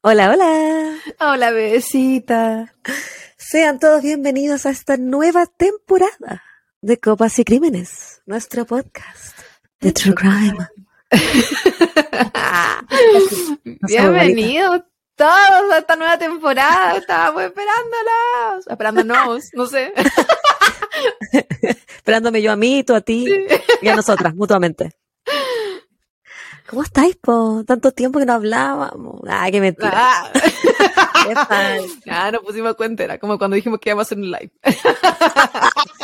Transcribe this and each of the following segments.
Hola, hola. Hola, bebecita. Sean todos bienvenidos a esta nueva temporada de Copas y Crímenes, nuestro podcast de True Crime. Bienvenidos todos a esta nueva temporada. Estábamos esperándola. Esperándonos, no sé. Esperándome yo a mí, tú a ti y a nosotras, mutuamente. ¿Cómo estáis, po? Tanto tiempo que no hablábamos. Ay, qué mentira. Ah. Qué tal. Ah, no pusimos cuenta, era como cuando dijimos que íbamos a hacer un live.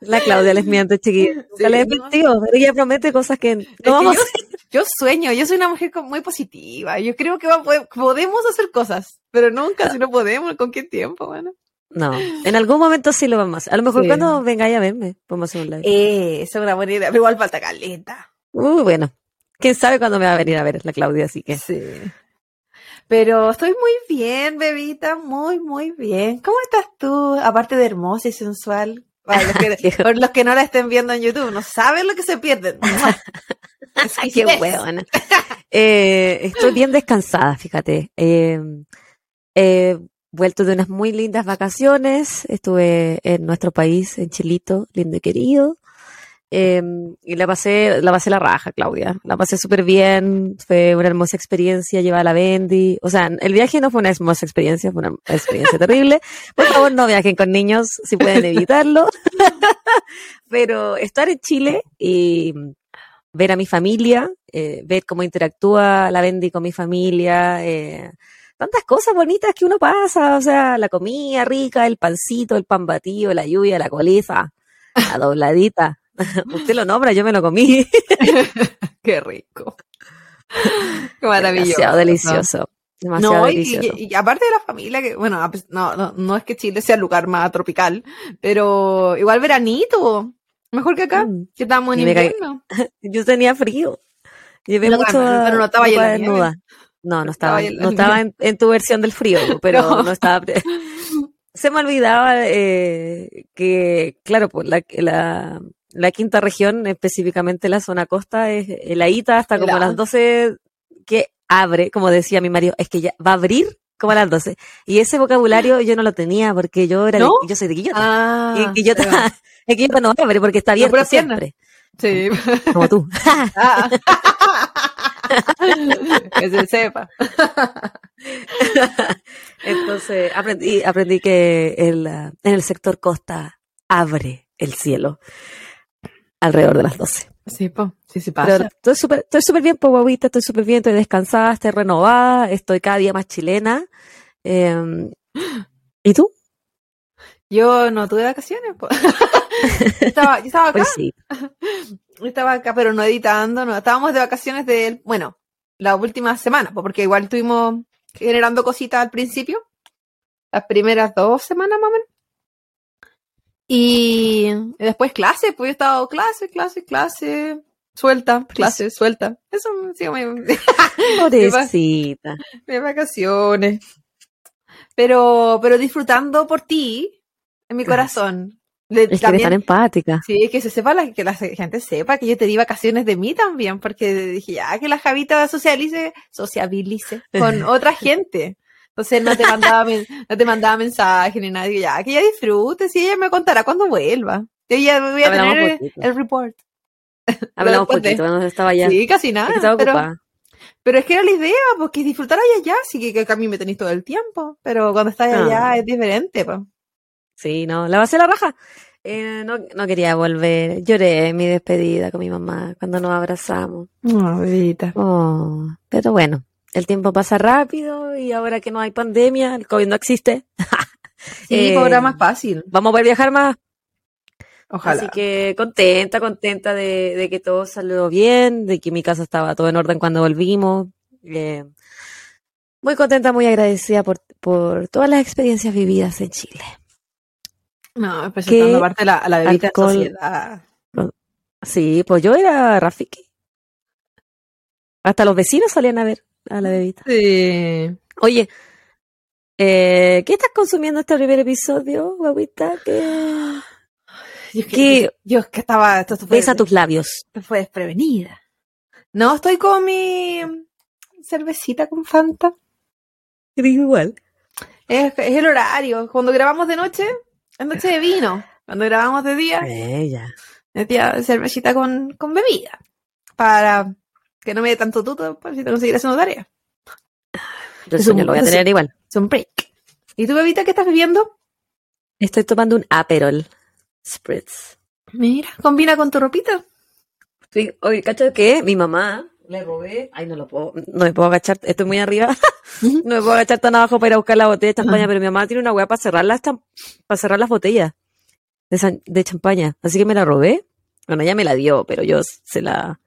La Claudia les miente, chiquillos. Sí, les no. mentido, pero ella promete cosas que no Es que vamos a yo, yo sueño, yo soy una mujer muy positiva. Yo creo que va- podemos hacer cosas, pero nunca si no podemos. ¿Con qué tiempo, bueno? No, en algún momento sí lo vamos a hacer. A lo mejor Sí. cuando vengáis a verme, podemos hacer un live. Eh, esa es una buena idea, pero igual falta caleta. Uy, bueno. Quién sabe cuándo me va a venir a ver la Claudia, así que. Sí. Pero estoy muy bien, bebita, muy, muy bien. ¿Cómo estás tú? Aparte de hermosa y sensual. Para los que, por los que no la estén viendo en YouTube, no saben lo que se pierden. Qué huevona. Eh, estoy bien descansada, fíjate. Eh, he vuelto de unas muy lindas vacaciones. Estuve en nuestro país, en Chilito, lindo y querido. Eh, y la pasé, la pasé la raja, Claudia. La pasé súper bien. Fue una hermosa experiencia llevar a la Bendy. O sea, el viaje no fue una hermosa experiencia, fue una experiencia terrible. Por favor, no viajen con niños si pueden evitarlo. Pero estar en Chile y ver a mi familia, eh, ver cómo interactúa la Bendy con mi familia, eh, tantas cosas bonitas que uno pasa, o sea, la comida rica, el pancito, el pan batido, la lluvia, la coliza, la dobladita. Usted lo nombra, yo me lo comí. Qué rico. Qué maravilloso. Demasiado delicioso. Demasiado No, y, delicioso. y- y aparte de la familia, que bueno, no, no, no es que Chile sea el lugar más tropical, pero igual veranito, mejor que acá, Mm. que estamos en invierno. Yo tenía frío. Llevé mucho pero no estaba ahí en la. No, no estaba, la no estaba en, en tu versión del frío, pero No. no, estaba. Se me olvidaba eh, que, claro, pues la, la, la quinta región, específicamente la zona costa, es heladita hasta como a las 12 que abre, como decía mi marido, es que ya va a abrir como a las 12. Y ese vocabulario yo no lo tenía porque yo era de- yo soy de Quillota. Ah, y Quillota, ahí va. es Quillota no abre porque está abierto siempre, sí. como tú. Ah. que se sepa. Entonces aprendí, aprendí que el, en el sector costa abre el cielo alrededor de las 12. Sí, po. sí, sí Pero pasa. estoy súper estoy súper bien, po, guaguita, estoy súper bien, estoy descansada, estoy renovada, estoy cada día más chilena. Eh, ¿Y tú? Yo no tuve vacaciones, po. yo, estaba, yo estaba acá, Pues sí. yo estaba acá, pero no editando, no. Estábamos de vacaciones de, bueno, la última semana, po, porque igual estuvimos generando cositas al principio, las primeras dos semanas más o menos. Y después clase, pues yo he estado clase, clase, clase, suelta, clase, suelta. Eso me sigo mi- Pobrecita. de vacaciones. Pero, pero disfrutando por ti, en mi corazón. Es que también- tan empática. Sí, que se sepa, la, que la gente sepa que yo te di vacaciones de mí también, porque dije, ya, que la Javita socialice, sociabilice con otra gente. Entonces no te mandaba, no te mandaba mensaje ni nada, digo, ya, que ella disfrute, si ella me contará cuando vuelva. Yo ya voy a Hablamos tener poquito. el report. Hablamos poquito, cuando estaba allá. Sí, casi nada. estaba pero, ocupada. pero es que era la idea, porque disfrutar allá ya, sí que, que a mí me tenéis todo el tiempo, pero cuando estás Ah. allá es diferente, pues. Sí, no, la pasé la raja. Eh, no, no quería volver. Lloré en mi despedida con mi mamá cuando nos abrazamos. No. Oh, pero bueno, el tiempo pasa rápido y ahora que no hay pandemia, el COVID no existe. Sí, Eh, ahora más fácil. Vamos a poder viajar más. Ojalá. Así que contenta, contenta de, de que todo salió bien, de que mi casa estaba todo en orden cuando volvimos. Eh, muy contenta, muy agradecida por, por todas las experiencias vividas en Chile. No, presentando ¿Qué aparte la, la bebita alcohol? sociedad. Sí, pues yo era Rafiki. Hasta los vecinos salían a ver a la bebita. Sí. Oye, eh, ¿qué estás consumiendo este primer episodio, guaguita? ¿Qué... Yo, ¿Qué? que, que estaba. Esto fue, Besa tus labios. esto fue desprevenida. No, estoy con mi cervecita con Fanta. Eres igual. Es, es el horario. Cuando grabamos de noche, noche de vino. Cuando grabamos de día, Ella. metía cervecita con, con bebida. Para que no me dé tanto tuto, para si tengo que seguir haciendo tarea. Yo el Es un- lo voy a es- tener igual. Es un break. ¿Y tu bebita qué estás bebiendo? Estoy tomando un Aperol Spritz. Mira, combina con tu ropita. Sí, oye, ¿cacho que mi mamá le robé? Ay, no lo puedo, no me puedo agachar, estoy muy arriba. no me puedo agachar tan abajo para ir a buscar la botella de champaña, Ajá. pero mi mamá tiene una weá para cerrar las, para cerrar las botellas de, de champaña. Así que me la robé. Bueno, ella me la dio, pero yo se la,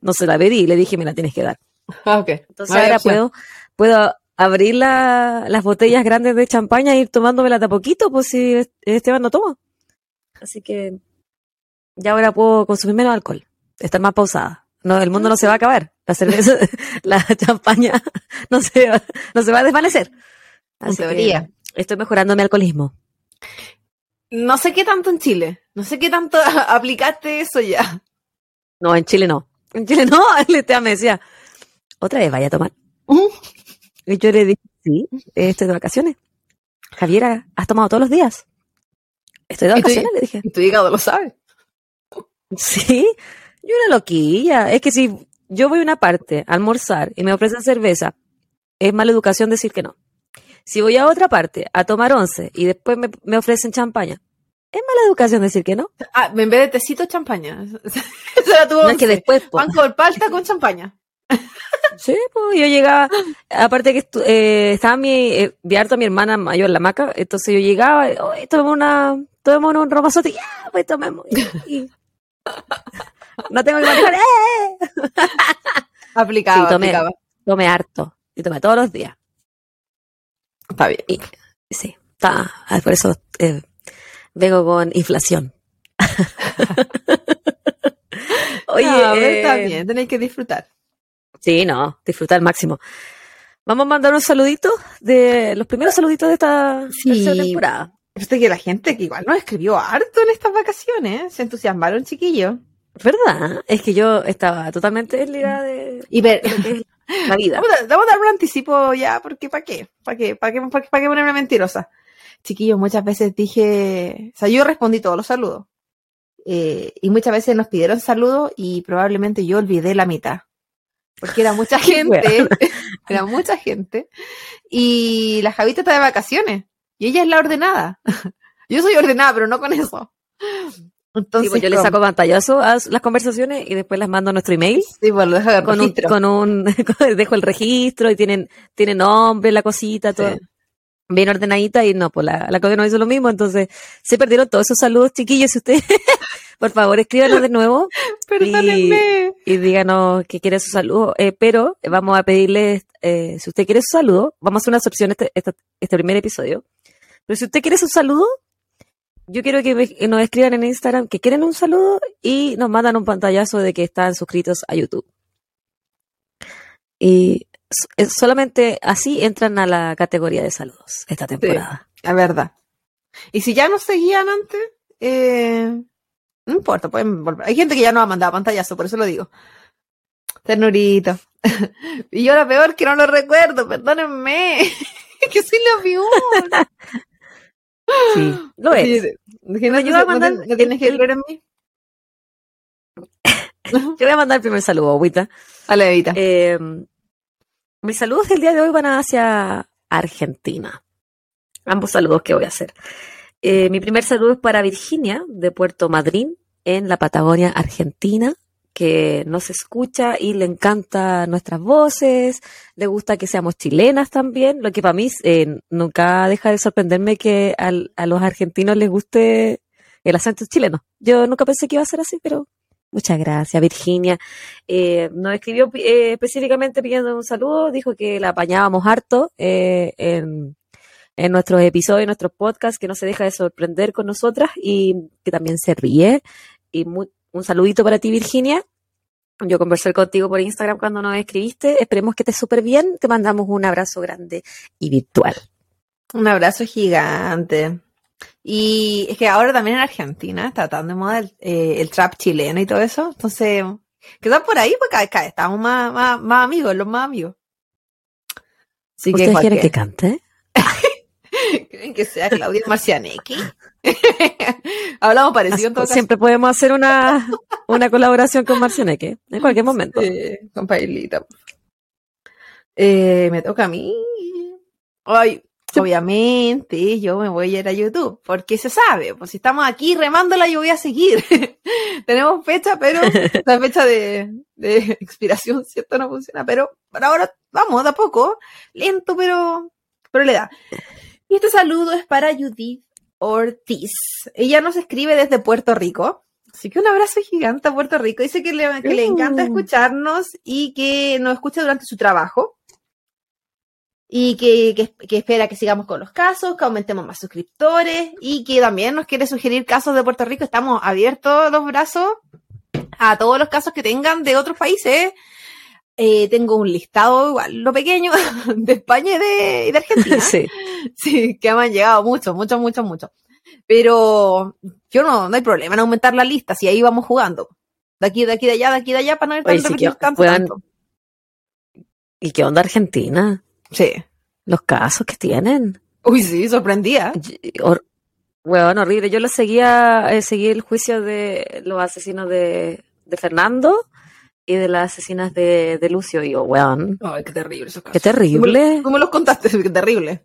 no se la pedí y le dije, me la tienes que dar. Ah, ok. Entonces Vaya ahora opción. puedo, puedo abrir la- las botellas grandes de champaña e ir tomándomelas de a poquito, pues si Esteban no toma. Así que ya ahora puedo consumir menos alcohol, estar más pausada. No, el mundo no se va a acabar. La cerveza, la champaña no se, va- no se va a desvanecer. En Así que teoría. estoy mejorando mi alcoholismo. No sé qué tanto en Chile. No sé qué tanto aplicaste eso ya. No, en Chile no. En Chile no. El Esteban me decía, otra vez vaya a tomar. Y yo le dije, sí, estoy de vacaciones. Javiera, ¿has tomado todos los días? Estoy de ¿Y tú- vacaciones, le dije. Y tu hígado lo sabe. Sí, yo una loquilla. Es que si yo voy a una parte a almorzar y me ofrecen cerveza, es mala educación decir que no. Si voy a otra parte a tomar once y después me, me ofrecen champaña, es mala educación decir que no. Ah, en vez de tecito, champaña. Eso era tu No es que después, po. Pan con palta con champaña. Sí, pues yo llegaba, aparte que estu- eh, estaba mi, eh, vi harto a mi hermana mayor, la maca, entonces yo llegaba, y, oye, tomemos una, tomemos un romazote, ya, pues tomemos. Y, y- no tengo que manejar, ¡eh! Aplicaba, Sí, tomé. aplicaba. Tomé harto, y tomé todos los días. Está bien. Y, sí, está, por eso eh, vengo con inflación. Oye, pero está eh, bien, tenéis que disfrutar. Sí, no, disfrutar al máximo. Vamos a mandar un saludito de los primeros saluditos de esta Sí. temporada. Viste que la gente que igual nos escribió harto en estas vacaciones, se entusiasmaron, chiquillos. ¿Verdad? Es que yo estaba totalmente desligada de Y ver, de lo que es la vida. Vamos a, dar un anticipo ya, porque ¿para qué? ¿Para qué? ¿Para qué, para qué ponerme mentirosa? Chiquillos, muchas veces dije, o sea, yo respondí todos los saludos. Eh, y muchas veces nos pidieron saludos y probablemente yo olvidé la mitad. Porque era mucha gente, era mucha gente. Y la Javita está de vacaciones. Y ella es la ordenada. Yo soy ordenada, pero no con eso. Entonces, Sí, pues yo le ¿cómo? saco pantallazo a las conversaciones y después las mando a nuestro email. Sí, pues lo dejo de con un, con un dejo el registro y tienen, tiene nombre, la cosita, todo bien ordenadita y no, pues la, la Claudia no hizo lo mismo, entonces se perdieron todos esos saludos, chiquillos, si ustedes, por favor, escríbanos de nuevo Perdónenme. y díganos que quiere su saludo, eh, pero vamos a pedirle, eh, si usted quiere su saludo, vamos a hacer una excepción este, este, este primer episodio, pero si usted quiere su saludo, yo quiero que, me- que nos escriban en Instagram que quieren un saludo y nos mandan un pantallazo de que están suscritos a YouTube. Y es- solamente así entran a la categoría de saludos esta temporada. La verdad. Y si ya nos seguían antes, eh, no importa, pueden volver. Hay gente que ya no ha mandado pantallazo, por eso lo digo. Ternurito. y yo lo peor que no lo recuerdo, perdónenme. que soy la peor. Sí, lo es. Sí, no, yo voy a mandar no- no tienes que creer en mí. Yo voy a mandar el primer saludo, Agüita. A la Evita. Eh, mis saludos del día de hoy van hacia Argentina. Ambos saludos que voy a hacer. Eh, mi primer saludo es para Virginia, de Puerto Madryn, en la Patagonia, Argentina, que nos escucha y le encanta nuestras voces, le gusta que seamos chilenas también, lo que para mí eh, nunca deja de sorprenderme que al- a los argentinos les guste el acento chileno. Yo nunca pensé que iba a ser así, pero muchas gracias, Virginia. Eh, nos escribió eh, específicamente pidiendo un saludo, dijo que la apañábamos harto eh, en, en nuestros episodios, en nuestros podcasts, que no se deja de sorprender con nosotras y que también se ríe. Y mu- un saludito para ti, Virginia. Yo conversé contigo por Instagram cuando nos escribiste. Esperemos que estés súper bien. Te mandamos un abrazo grande y virtual. Un abrazo gigante. Y es que ahora también en Argentina está tan de moda el, eh, el trap chileno y todo eso. Entonces, quizás por ahí, pues cada, cada- estamos más, más, más amigos, los más amigos. Así que ¿Ustedes quieren que cante? ¿Creen que sea Claudia Marcianeque? Hablamos parecido caso. Siempre podemos hacer una, una colaboración con Marcianeque, en cualquier momento. Eh, con Pailita. Eh, me toca a mí. Ay, obviamente yo me voy a ir a YouTube, porque se sabe, pues si estamos aquí remándola yo voy a seguir. Tenemos fecha, pero la fecha de, de expiración, ¿cierto? No funciona, pero por ahora vamos, de a poco, lento, pero, pero le da. Y este saludo es para Judith Ortiz. Ella nos escribe desde Puerto Rico. Así que un abrazo gigante a Puerto Rico. Dice que le, que le encanta Uh. escucharnos y que nos escucha durante su trabajo. Y que, que- que espera que sigamos con los casos, que aumentemos más suscriptores y que también nos quiere sugerir casos de Puerto Rico. Estamos abiertos los brazos a todos los casos que tengan de otros países. Eh, tengo un listado igual, lo pequeño, de España y de, y de Argentina. Sí. Sí, que me han llegado muchos, muchos, muchos, muchos. Pero yo no, no hay problema en aumentar la lista, si ahí vamos jugando. De aquí, de aquí, de allá, de aquí, de allá, para no ir Oye, sí tanto, puedan- tanto. ¿Y qué onda Argentina? Sí. Los casos que tienen. Uy, sí, sorprendía. Hor- Weón, horrible. Yo lo seguía, eh, seguí el juicio de los asesinos de, de Fernando y de las asesinas de, de Lucio. Y yo, weón, Ay, qué terrible esos casos. qué terrible. ¿Cómo los contaste? Qué terrible.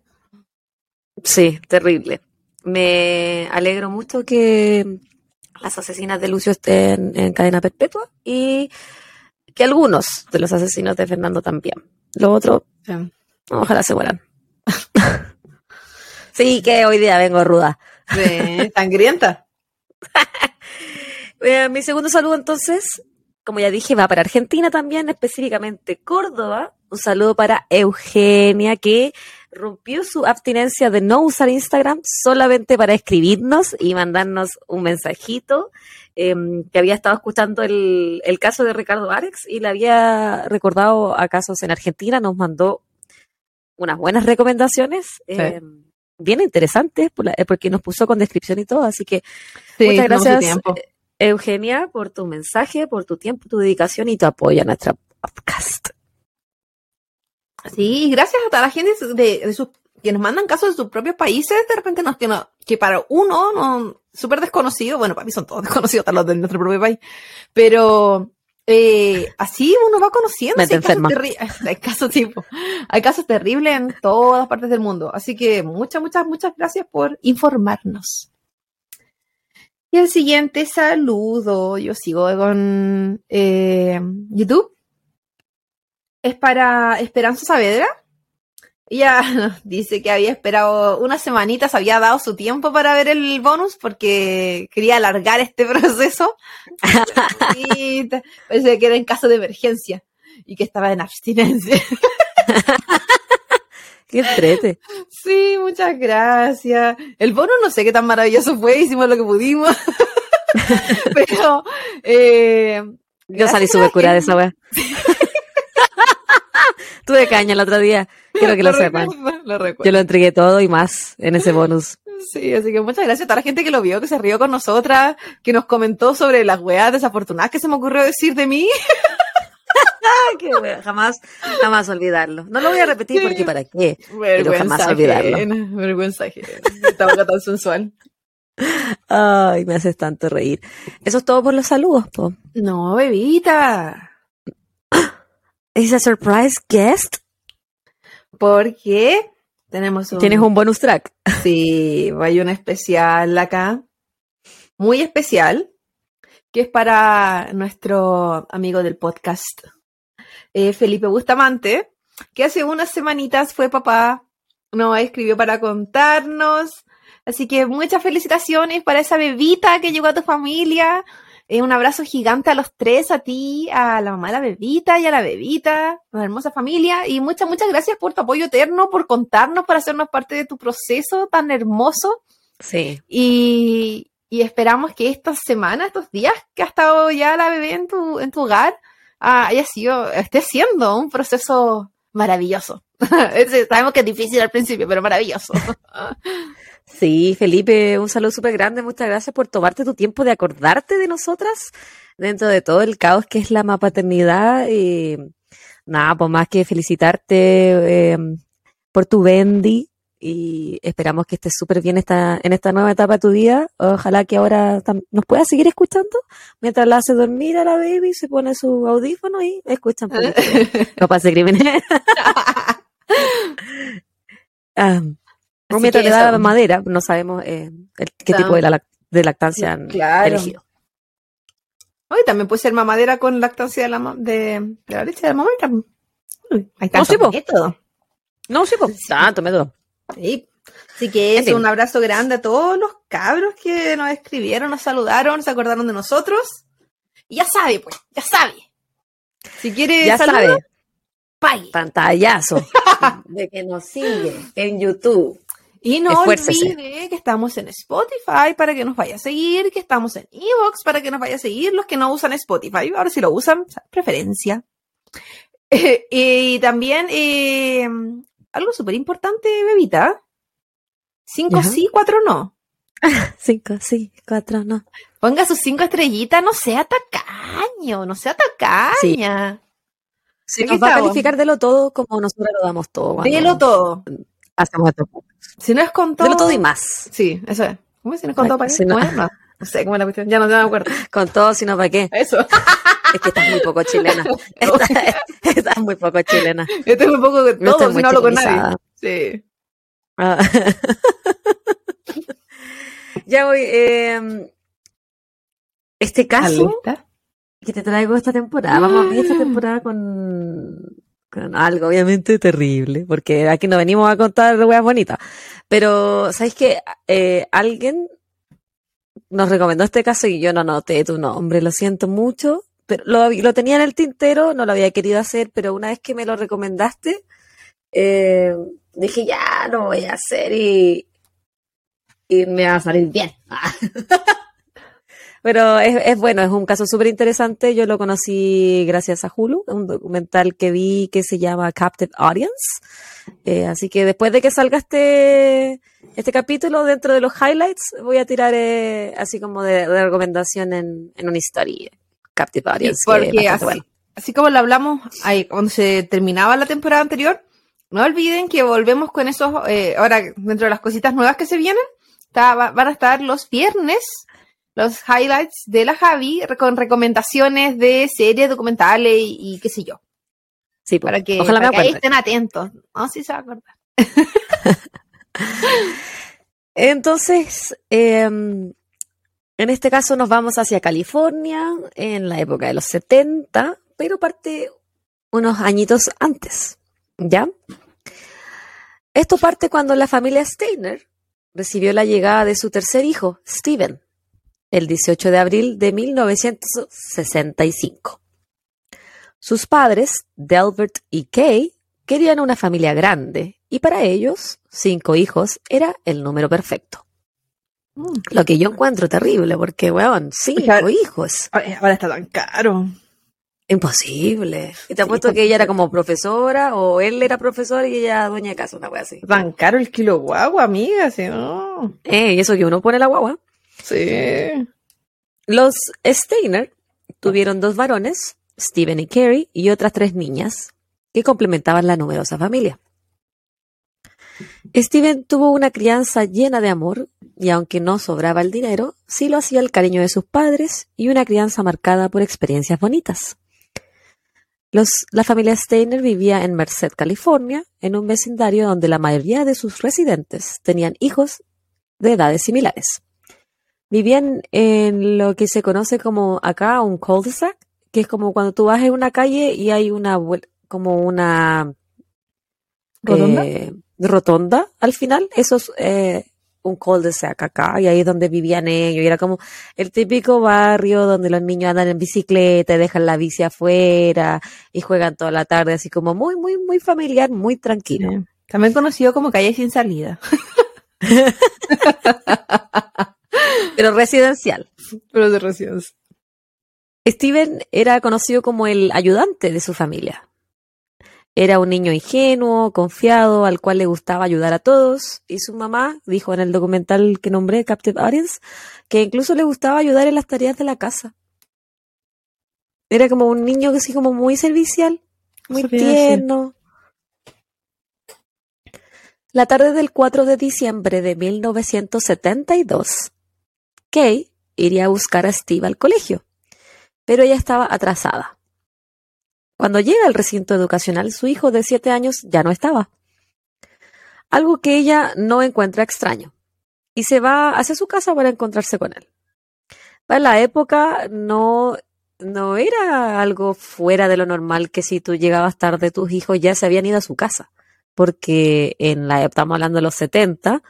Sí, terrible. Me alegro mucho que las asesinas de Lucio estén en cadena perpetua y que algunos de los asesinos de Fernando también. Lo otro, Sí. ojalá se mueran. sí, que hoy día vengo ruda. Sí, sangrienta. Eh, mi segundo saludo entonces, como ya dije, va para Argentina también, específicamente Córdoba. Un saludo para Eugenia que rompió su abstinencia de no usar Instagram solamente para escribirnos y mandarnos un mensajito eh, que había estado escuchando el, el caso de Ricardo Arex y le había recordado a casos en Argentina, nos mandó unas buenas recomendaciones. eh, bien interesantes eh, porque nos puso con descripción y todo, así que Sí, Muchas gracias, tiempo. Eugenia, por tu mensaje, por tu tiempo, tu dedicación y tu apoyo a nuestra podcast. Sí, gracias a toda la gente de, de sus, que nos mandan casos de sus propios países, de repente nos que, no- que para uno, no, súper desconocido, bueno, para mí son todos desconocidos, hasta los de nuestro propio país, pero eh, así uno va conociendo. Me sí, hay, casos hay casos tipo, hay casos terribles en todas partes del mundo, así que muchas, muchas, muchas gracias por informarnos. Y el siguiente saludo, yo sigo con eh, YouTube es para Esperanza Saavedra. Ella nos dice que había esperado unas semanitas, había dado su tiempo para ver el bonus porque quería alargar este proceso. y parece que era en caso de emergencia y que estaba en abstinencia. Qué entrete. Sí, muchas gracias. El bonus no sé qué tan maravilloso fue, hicimos lo que pudimos. Pero eh, Yo salí súper curada de esa wea. Tuve caña el otro día. Quiero que lo sepan. recuerdo, lo recuerdo. Yo lo entregué todo y más en ese bonus. Sí, así que muchas gracias a toda la gente que lo vio, que se rió con nosotras, que nos comentó sobre las weas desafortunadas que se me ocurrió decir de mí. Ay, qué wea. Jamás, jamás olvidarlo. No lo voy a repetir porque para qué. jamás olvidarlo. ajena, vergüenza ajena. Esta boca tan sensual. Ay, me haces tanto reír. Eso es todo por los saludos, po. No, bebita. ¿Es a surprise guest? Porque tenemos un... Tienes un bonus track. Sí, hay un especial acá, muy especial, que es para nuestro amigo del podcast, eh, Felipe Bustamante, que hace unas semanitas fue papá, nos escribió para contarnos, así que muchas felicitaciones para esa bebita que llegó a tu familia, eh, un abrazo gigante a los tres, a ti, a la mamá de la bebita y a la bebita, una hermosa familia. Y muchas, muchas gracias por tu apoyo eterno, por contarnos, por hacernos parte de tu proceso tan hermoso. Sí. Y, y esperamos que estas semanas, estos días que ha estado ya la bebé en tu, en tu hogar, ah, haya sido, esté siendo un proceso maravilloso. Sabemos que es difícil al principio, pero maravilloso. Sí, Felipe, un saludo súper grande. Muchas gracias por tomarte tu tiempo de acordarte de nosotras dentro de todo el caos que es la mapaternidad. Y nada, pues más que felicitarte eh, por tu Bendy y esperamos que estés súper bien esta, en esta nueva etapa de tu vida. Ojalá que ahora nos puedas seguir escuchando mientras la hace dormir a la baby, se pone su audífono y escuchan por no pase crímenes. Ah, mientras le da madera, no sabemos eh, qué tipo de, la, de lactancia han elegido. Hoy también puede ser mamadera con lactancia de la, de, la leche de la mamá. Ahí está no, sí, método. No, sí, pues. Tanto método. Sí. Así que es un abrazo grande a todos los cabros que nos escribieron, nos saludaron, se acordaron de nosotros. Y ya sabe, pues, ya sabe. Si quiere ya sabe. Pantallazo de que nos sigue en YouTube. Y no olvide que estamos en Spotify para que nos vaya a seguir, que estamos en Evox para que nos vaya a seguir los que no usan Spotify. Ahora si lo usan, preferencia. y también eh, algo súper importante, bebita. Cinco sí, cuatro no. cinco sí, cuatro no. Ponga sus cinco estrellitas, no sea tacaño, no sea tacaña. Si nos va a calificar de lo todo como nosotros lo damos todo. De lo todo. Hacemos esto. Si no es con todo. De lo todo y más. Sí, eso es. ¿Cómo es si no es con todo para qué? no, no. sé cómo es la cuestión. Ya no, me acuerdo. Con todo, sino para qué. Eso. Es que estás muy poco chilena. Estás, muy poco chilena. Estoy muy poco de todo, si no hablo con nadie. Sí. Ah. ya voy. Eh, este caso que te traigo esta temporada. Vamos a ver esta temporada con, algo obviamente terrible, porque aquí no venimos a contar weas bonitas. Pero, ¿sabes qué? Eh, alguien nos recomendó este caso y yo no noté tu nombre, lo siento mucho lo, tenía en el tintero, no lo había querido hacer, pero una vez que me lo recomendaste, eh, dije, ya lo voy a hacer y, y me va a salir bien. pero es, bueno, es un caso súper interesante. Yo lo conocí gracias a Hulu, un documental que vi que se llama Captive Audience. Eh, así que después de que salga este, este capítulo dentro de los highlights, voy a tirar eh, así como de, recomendación en, en una historia. Captive porque así, como lo hablamos ahí, cuando se terminaba la temporada anterior, no olviden que volvemos con esos, eh, ahora dentro de las cositas nuevas que se vienen, van a estar los viernes los highlights de la Javi con recomendaciones de series, documentales y, qué sé yo. Sí, pues, para que, ojalá ahí estén atentos. No, sí se va a acordar. Entonces, eh, en este caso nos vamos hacia California en la época de los 70, pero parte unos añitos antes, ¿ya? Esto parte cuando la familia Steiner recibió la llegada de su tercer hijo, Steven, el 18 de abril de 1965. Sus padres, Delbert y Kay, querían una familia grande y para ellos, cinco hijos era el número perfecto. Mm. Lo que yo encuentro terrible, porque, weón, cinco hijos. Ahora está tan caro. Imposible. Y te apuesto que ella era como profesora, o él era profesor y ella dueña de casa, una wea así. Tan caro el kilo guagua, amiga, ¿sí no? Eh, y eso que uno pone la guagua. Sí. Los Steiner tuvieron dos varones, Steven y Carrie, y otras tres niñas, que complementaban la numerosa familia. Steven tuvo una crianza llena de amor y aunque no sobraba el dinero, sí lo hacía el cariño de sus padres y una crianza marcada por experiencias bonitas. la familia Steiner vivía en Merced, California, en un vecindario donde la mayoría de sus residentes tenían hijos de edades similares. Vivían en lo que se conoce como acá un cul-de-sac, que es como cuando tú vas en una calle y hay una como una rotonda al final. Eso es eh, un col de sac acá y ahí es donde vivían ellos. Y era como el típico barrio donde los niños andan en bicicleta, dejan la bici afuera y juegan toda la tarde, así como muy, muy, muy familiar, muy tranquilo. También conocido como calle sin salida. Pero residencial. Pero de residencial. Steven era conocido como el ayudante de su familia. Era un niño ingenuo, confiado, al cual le gustaba ayudar a todos, y su mamá dijo en el documental que nombré, Captive Audience, que incluso le gustaba ayudar en las tareas de la casa. Era como un niño que sí como muy servicial, muy tierno. La tarde del 4 de diciembre de 1972, Kay iría a buscar a Steve al colegio, pero ella estaba atrasada. Cuando llega al recinto educacional, su hijo de siete años ya no estaba. Algo que ella no encuentra extraño, y se va hacia su casa para encontrarse con él. Para la época no, no era algo fuera de lo normal que si tú llegabas tarde tus hijos ya se habían ido a su casa porque en la estamos hablando de los 70,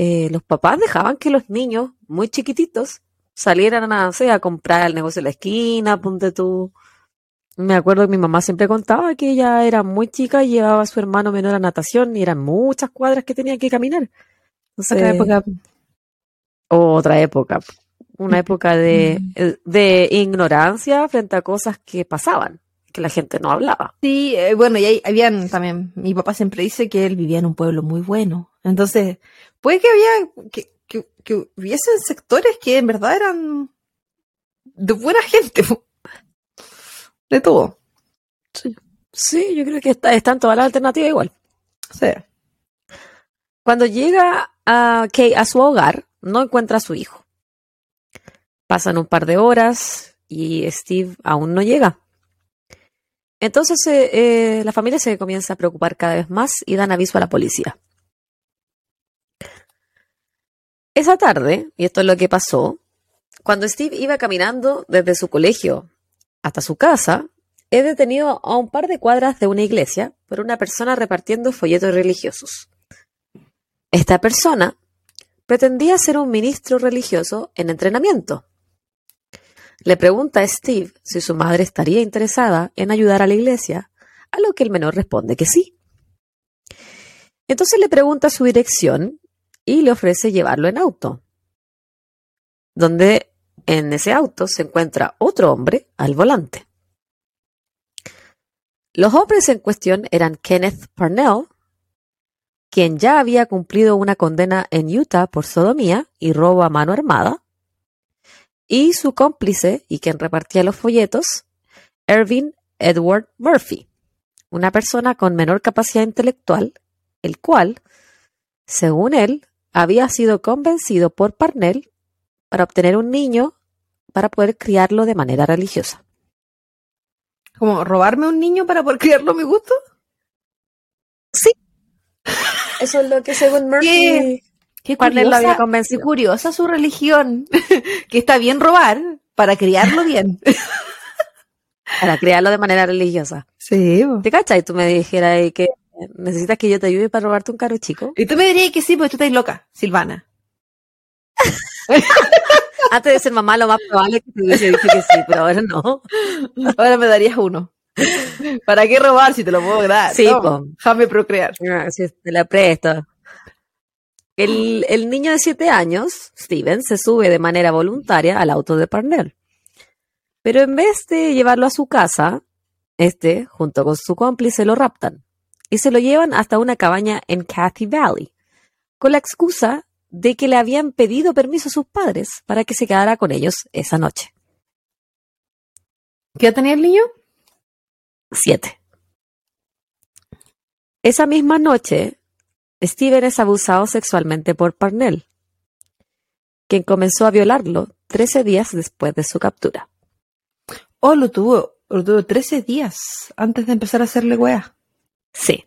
eh, los papás dejaban que los niños muy chiquititos salieran a, a comprar el negocio de la esquina, ponte tú. Me acuerdo que mi mamá siempre contaba que ella era muy chica y llevaba a su hermano menor a natación y eran muchas cuadras que tenía que caminar. otra época. Otra época. Una época de, mm. de ignorancia frente a cosas que pasaban que la gente no hablaba. Sí, eh, bueno, y ahí habían también, mi papá siempre dice que él vivía en un pueblo muy bueno. Entonces, puede que había, que, que, hubiesen sectores que en verdad eran de buena gente. De todo. Sí, sí yo creo que está, están todas las alternativas igual. Sí. Cuando llega a, Kay a su hogar, no encuentra a su hijo. Pasan un par de horas y Steve aún no llega. Entonces eh, eh, la familia se comienza a preocupar cada vez más y dan aviso a la policía. Esa tarde, y esto es lo que pasó, cuando Steve iba caminando desde su colegio hasta su casa, es detenido a un par de cuadras de una iglesia por una persona repartiendo folletos religiosos. Esta persona pretendía ser un ministro religioso en entrenamiento. Le pregunta a Steve si su madre estaría interesada en ayudar a la iglesia, a lo que el menor responde que sí. Entonces le pregunta su dirección y le ofrece llevarlo en auto, donde en ese auto se encuentra otro hombre al volante. Los hombres en cuestión eran Kenneth Parnell, quien ya había cumplido una condena en Utah por sodomía y robo a mano armada, y su cómplice y quien repartía los folletos, Ervin Edward Murphy, una persona con menor capacidad intelectual, el cual, según él, había sido convencido por Parnell para obtener un niño para poder criarlo de manera religiosa. ¿Como robarme un niño para poder criarlo a mi gusto? Sí. Eso es lo que según Murphy Qué curiosa, qué curiosa su religión, que está bien robar para criarlo bien. para criarlo de manera religiosa. Sí. ¿Te cachai? Tú me dijeras que necesitas que yo te ayude para robarte un caro chico. Y tú me dirías que sí, porque tú estás loca, Silvana. Antes de ser mamá, lo más probable es que te hubiese dicho que sí, pero ahora no. Ahora me darías uno. ¿Para qué robar si te lo puedo dar? Sí, no, déjame procrear. Ah, si te la presto. El, niño de siete años, Steven, se sube de manera voluntaria al auto de Parnell. Pero en vez de llevarlo a su casa, este, junto con su cómplice, lo raptan y se lo llevan hasta una cabaña en Cathy Valley, con la excusa de que le habían pedido permiso a sus padres para que se quedara con ellos esa noche. ¿Qué edad tenía el niño? Siete. Esa misma noche, Steven es abusado sexualmente por Parnell, quien comenzó a violarlo 13 días después de su captura. Oh, lo tuvo, lo tuvo 13 días antes de empezar a hacerle wea. Sí.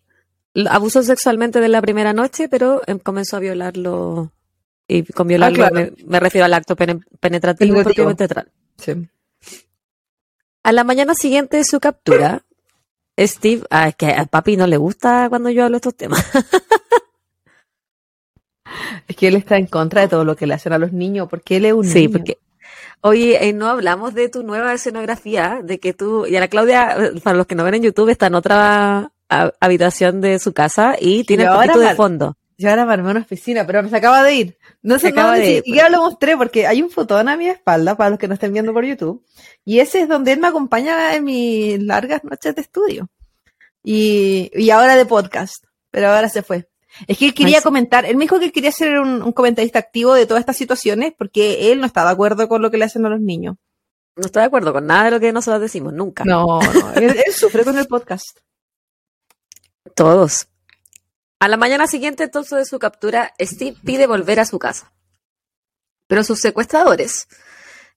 Abusó sexualmente de la primera noche, pero em, comenzó a violarlo. Y con violarlo ah, me, refiero al acto penetrativo propiamente Sí. A la mañana siguiente de su captura, Steve, ah, que a papi no le gusta cuando yo hablo estos temas. es que él está en contra de todo lo que le hacen a los niños, porque él es un sí, porque Oye, eh, no hablamos de tu nueva escenografía, de que tú, y a la Claudia, para los que no ven en YouTube, está en otra habitación de su casa y tiene un poquito de fondo. Yo ahora me armé una oficina, pero se acaba de ir. No sé, acaba de ir. Y ya lo mostré porque hay un fotón a mi espalda, para los que no estén viendo por YouTube, y ese es donde él me acompaña en mis largas noches de estudio. Y, y ahora de podcast, pero ahora se fue. Es que él quería comentar, él me dijo que quería ser un, comentarista activo de todas estas situaciones porque él no está de acuerdo con lo que le hacen a los niños. No está de acuerdo con nada de lo que nosotros decimos, nunca. No, no él, sufre con el podcast. Todos. A la mañana siguiente, entonces de su captura, Steve pide volver a su casa. Pero sus secuestradores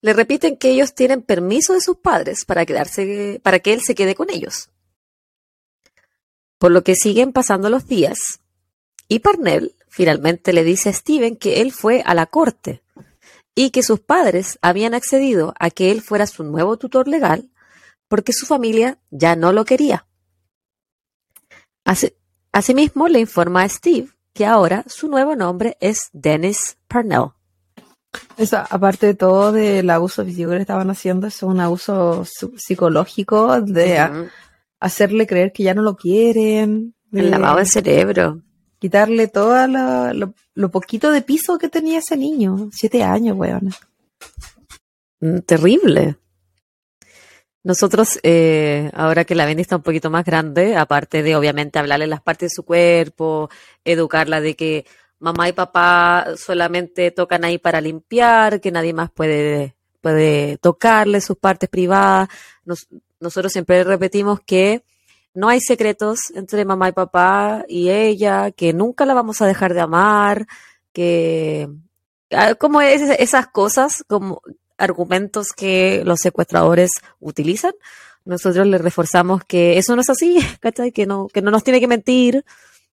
le repiten que ellos tienen permiso de sus padres para quedarse, para que él se quede con ellos. Por lo que siguen pasando los días y Parnell finalmente le dice a Steven que él fue a la corte y que sus padres habían accedido a que él fuera su nuevo tutor legal porque su familia ya no lo quería. Asimismo, le informa a Steve que ahora su nuevo nombre es Dennis Parnell. Eso, aparte de todo del abuso físico que le estaban haciendo, es un abuso psicológico de hacerle creer que ya no lo quieren. El lavado de cerebro quitarle todo lo, poquito de piso que tenía ese niño. Siete años, weón. Mm, terrible. Nosotros, eh, ahora que la Bendy está un poquito más grande, aparte de obviamente hablarle las partes de su cuerpo, educarla de que mamá y papá solamente tocan ahí para limpiar, que nadie más puede, puede tocarle sus partes privadas. nosotros siempre repetimos que no hay secretos entre mamá y papá y ella, que nunca la vamos a dejar de amar, que ah, como esas cosas, como argumentos que los secuestradores utilizan, nosotros le reforzamos que eso no es así, ¿cachai? Que no, que no nos tiene que mentir,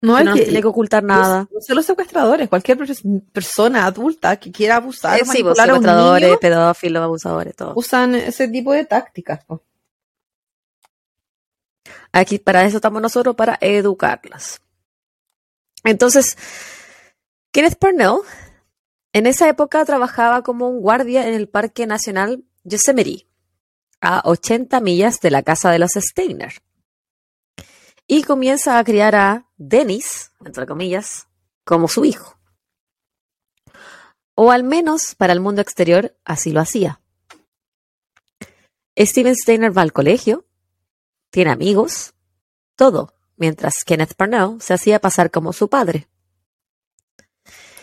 no, que no nos tiene que ocultar nada. No son los secuestradores, cualquier persona adulta que quiera abusar, eh, sí, pues, secuestradores, pedófilos, abusadores, todo. Usan ese tipo de tácticas. Aquí para eso estamos nosotros, para educarlas. Entonces, Kenneth Parnell en esa época trabajaba como un guardia en el Parque Nacional Yosemite, a 80 millas de la casa de los Steiner. Y comienza a criar a Dennis, entre comillas, como su hijo. O al menos para el mundo exterior así lo hacía. Steven Steiner va al colegio, tiene amigos, todo, mientras Kenneth Parnell se hacía pasar como su padre.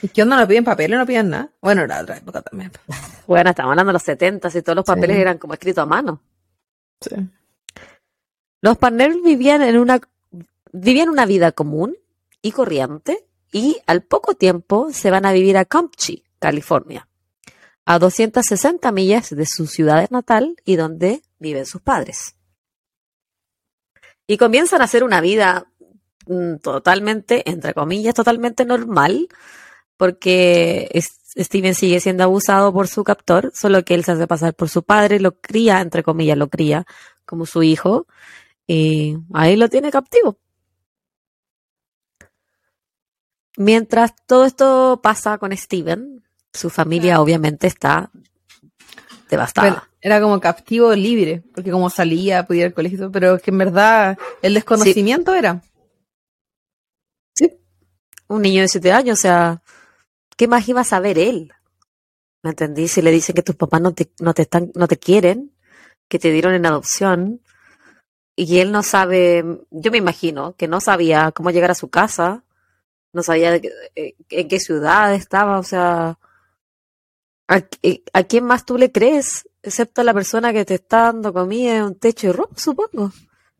¿Y qué onda? ¿No piden papeles? ¿No piden nada? Bueno, era otra época también. Bueno, estamos hablando de los 70 y todos los papeles eran como escritos a mano. Sí. Los Parnell vivían en una, vivían una vida común y corriente y al poco tiempo se van a vivir a Campeche, California, a 260 millas de su ciudad natal y donde viven sus padres y comienzan a hacer una vida mm, totalmente, entre comillas, totalmente normal, porque Steven sigue siendo abusado por su captor, solo que él se hace pasar por su padre, lo cría, entre comillas, lo cría como su hijo, y ahí lo tiene captivo. Mientras todo esto pasa con Steven, su familia obviamente está devastada era como captivo libre, porque como salía, podía ir al colegio, pero que en verdad el desconocimiento era. Sí. Un niño de siete años, o sea, ¿qué más iba a saber él? ¿Me entendí? Si le dicen que tus papás no te, no te están, no te quieren, que te dieron en adopción, y él no sabe, yo me imagino que no sabía cómo llegar a su casa, no sabía eh, en qué ciudad estaba, o sea, ¿a, ¿a quién más tú le crees? excepto a la persona que te está dando comida, un techo y ropa, supongo.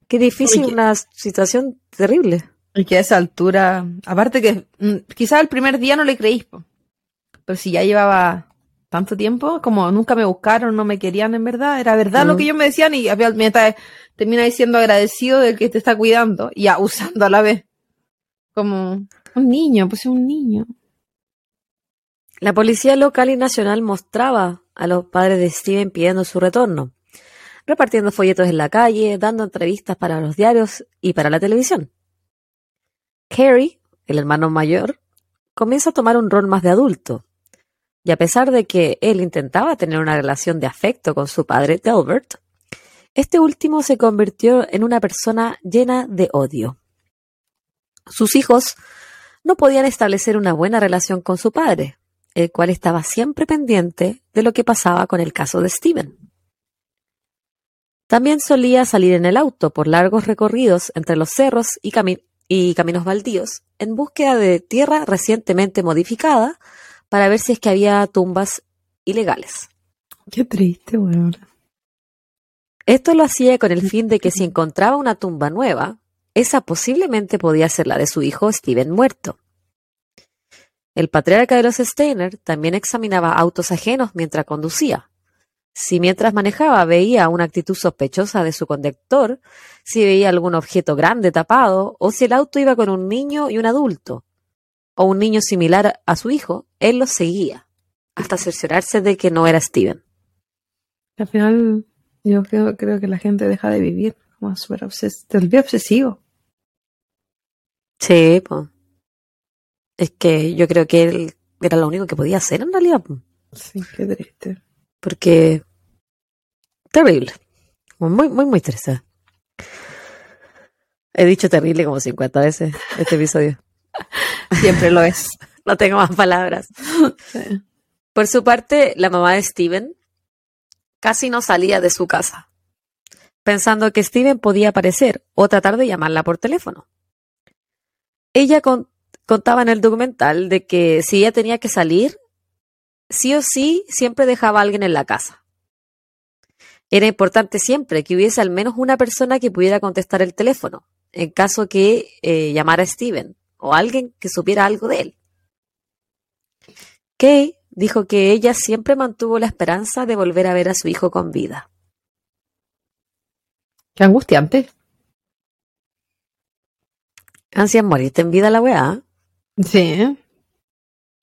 Qué difícil, una situación terrible. Y que a esa altura, aparte que mm, quizás el primer día no le creís, pero si ya llevaba tanto tiempo, como nunca me buscaron, no me querían en verdad, era verdad lo que ellos me decían y termina diciendo agradecido del que te está cuidando y abusando a la vez. Como un niño, pues un niño. La policía local y nacional mostraba a los padres de Steven pidiendo su retorno, repartiendo folletos en la calle, dando entrevistas para los diarios y para la televisión. Carrie, el hermano mayor, comienza a tomar un rol más de adulto, y a pesar de que él intentaba tener una relación de afecto con su padre Delbert, este último se convirtió en una persona llena de odio. Sus hijos no podían establecer una buena relación con su padre, el cual estaba siempre pendiente de lo que pasaba con el caso de Steven. También solía salir en el auto por largos recorridos entre los cerros y, y caminos baldíos en búsqueda de tierra recientemente modificada para ver si es que había tumbas ilegales. Qué triste, weón. Esto lo hacía con el fin de que si encontraba una tumba nueva, esa posiblemente podía ser la de su hijo Steven muerto. El patriarca de los Steiner también examinaba autos ajenos mientras conducía. Si mientras manejaba veía una actitud sospechosa de su conductor, si veía algún objeto grande tapado, o si el auto iba con un niño y un adulto, o un niño similar a su hijo, él los seguía, hasta cerciorarse de que no era Steven. Al final, yo creo, que la gente deja de vivir, como súper obsesivo. Sí, pues. Es que yo creo que él era lo único que podía hacer en realidad. Sí, qué triste. Porque. Terrible. Muy, muy, muy triste. He dicho terrible como 50 veces este episodio. Siempre lo es. no tengo más palabras. Por su parte, la mamá de Steven casi no salía de su casa, pensando que Steven podía aparecer o tratar de llamarla por teléfono. Ella contaba en el documental de que si ella tenía que salir, sí o sí siempre dejaba a alguien en la casa. Era importante siempre que hubiese al menos una persona que pudiera contestar el teléfono, en caso que eh, llamara a Steven o alguien que supiera algo de él. Kay dijo que ella siempre mantuvo la esperanza de volver a ver a su hijo con vida. Qué angustiante. Ansias morirte en vida la weá. Sí.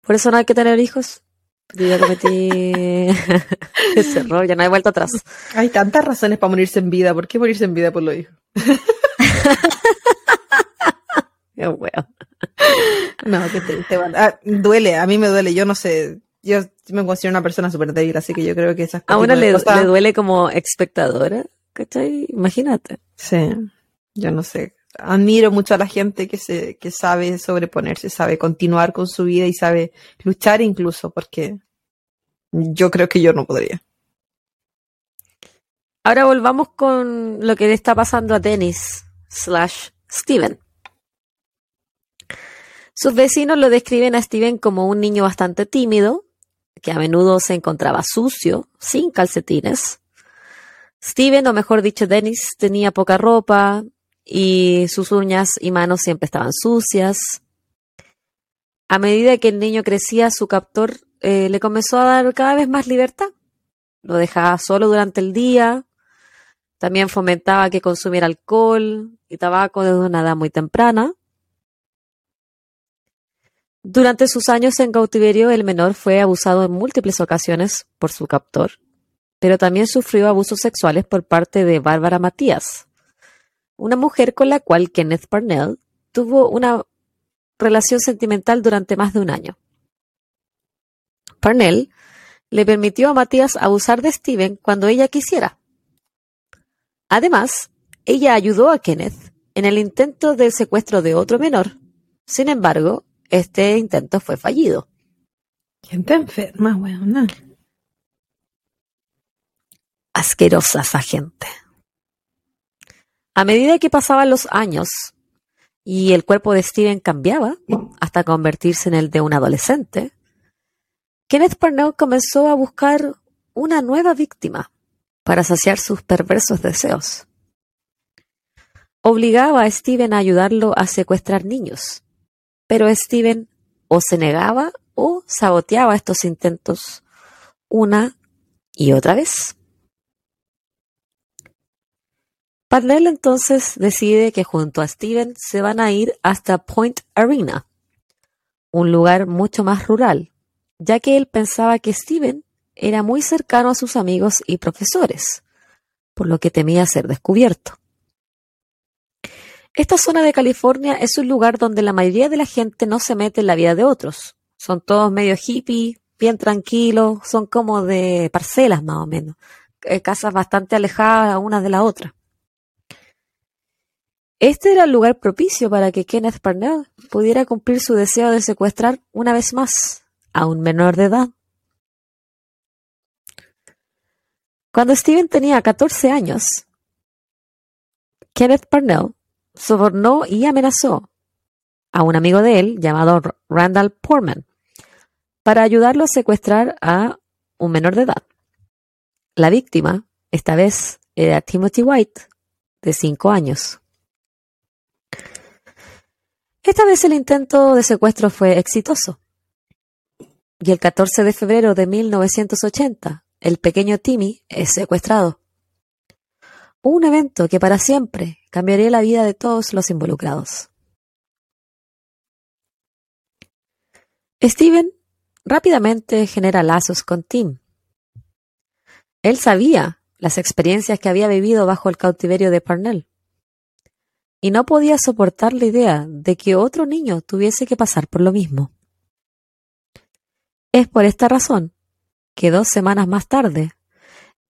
Por eso no hay que tener hijos. Yo cometí ese error, ya no he vuelto atrás. Hay tantas razones para morirse en vida. ¿Por qué morirse en vida por los hijos? Qué weón. No, que te, ah, duele, a mí me duele, yo no sé. Yo me considero una persona súper débil, así que yo creo que esas cosas. A una le, le duele como espectadora, ¿cachai? Imagínate. Sí, yo no sé admiro mucho a la gente que se que sabe sobreponerse, sabe continuar con su vida y sabe luchar incluso, porque yo creo que yo no podría. Ahora volvamos con lo que le está pasando a Dennis slash Steven. Sus vecinos lo describen a Steven como un niño bastante tímido, que a menudo se encontraba sucio, sin calcetines. Steven, o mejor dicho, Dennis, tenía poca ropa, y sus uñas y manos siempre estaban sucias. A medida que el niño crecía, su captor eh, le comenzó a dar cada vez más libertad. Lo dejaba solo durante el día. También fomentaba que consumiera alcohol y tabaco desde una edad muy temprana. Durante sus años en cautiverio, el menor fue abusado en múltiples ocasiones por su captor, pero también sufrió abusos sexuales por parte de Bárbara Matías, una mujer con la cual Kenneth Parnell tuvo una relación sentimental durante más de un año. Parnell le permitió a Matías abusar de Steven cuando ella quisiera. Además, ella ayudó a Kenneth en el intento del secuestro de otro menor. Sin embargo, este intento fue fallido. ¿Quién te enferma, weona? Asquerosa esa gente. A medida que pasaban los años y el cuerpo de Steven cambiaba hasta convertirse en el de un adolescente, Kenneth Parnell comenzó a buscar una nueva víctima para saciar sus perversos deseos. Obligaba a Steven a ayudarlo a secuestrar niños, pero Steven o se negaba o saboteaba estos intentos una y otra vez. Parnell entonces decide que junto a Steven se van a ir hasta Point Arena, un lugar mucho más rural, ya que él pensaba que Steven era muy cercano a sus amigos y profesores, por lo que temía ser descubierto. Esta zona de California es un lugar donde la mayoría de la gente no se mete en la vida de otros. Son todos medio hippie, bien tranquilos, son como de parcelas más o menos, eh, casas bastante alejadas una de la otra. Este era el lugar propicio para que Kenneth Parnell pudiera cumplir su deseo de secuestrar una vez más a un menor de edad. Cuando Steven tenía 14 años, Kenneth Parnell sobornó y amenazó a un amigo de él llamado Randall Portman para ayudarlo a secuestrar a un menor de edad. La víctima, esta vez, era Timothy White, de 5 años. Esta vez el intento de secuestro fue exitoso. Y el 14 de febrero de 1980, el pequeño Timmy es secuestrado. Un evento que para siempre cambiaría la vida de todos los involucrados. Steven rápidamente genera lazos con Tim. Él sabía las experiencias que había vivido bajo el cautiverio de Parnell y no podía soportar la idea de que otro niño tuviese que pasar por lo mismo. Es por esta razón que dos semanas más tarde,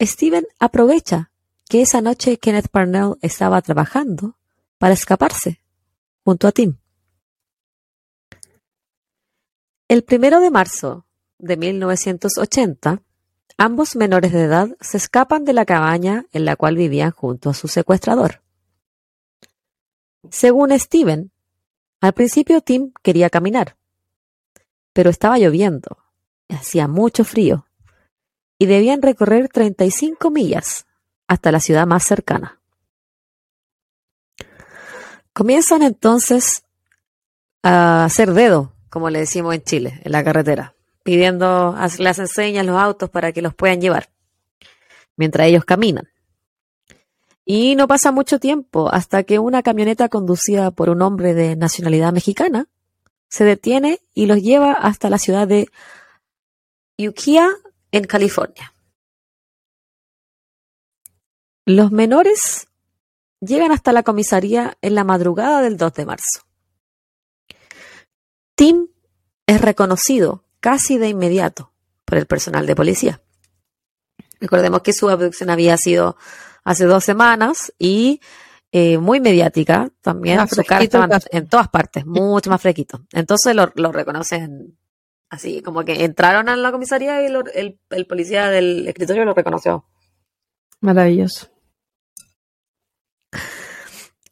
Steven aprovecha que esa noche Kenneth Parnell estaba trabajando para escaparse junto a Tim. El primero de marzo de 1980, ambos menores de edad se escapan de la cabaña en la cual vivían junto a su secuestrador. Según Steven, al principio Tim quería caminar, pero estaba lloviendo, hacía mucho frío, y debían recorrer 35 millas hasta la ciudad más cercana. Comienzan entonces a hacer dedo, como le decimos en Chile, en la carretera, pidiendo, las enseñas los autos para que los puedan llevar, mientras ellos caminan. Y no pasa mucho tiempo hasta que una camioneta conducida por un hombre de nacionalidad mexicana se detiene y los lleva hasta la ciudad de Ukiah, en California. Los menores llegan hasta la comisaría en la madrugada del 2 de marzo. Tim es reconocido casi de inmediato por el personal de policía. Recordemos que su abducción había sido hace dos semanas y eh, muy mediática también. su cara estaba en todas partes, mucho más fresquito. Entonces lo, reconocen así, como que entraron a la comisaría y el, el policía del escritorio lo reconoció. Maravilloso.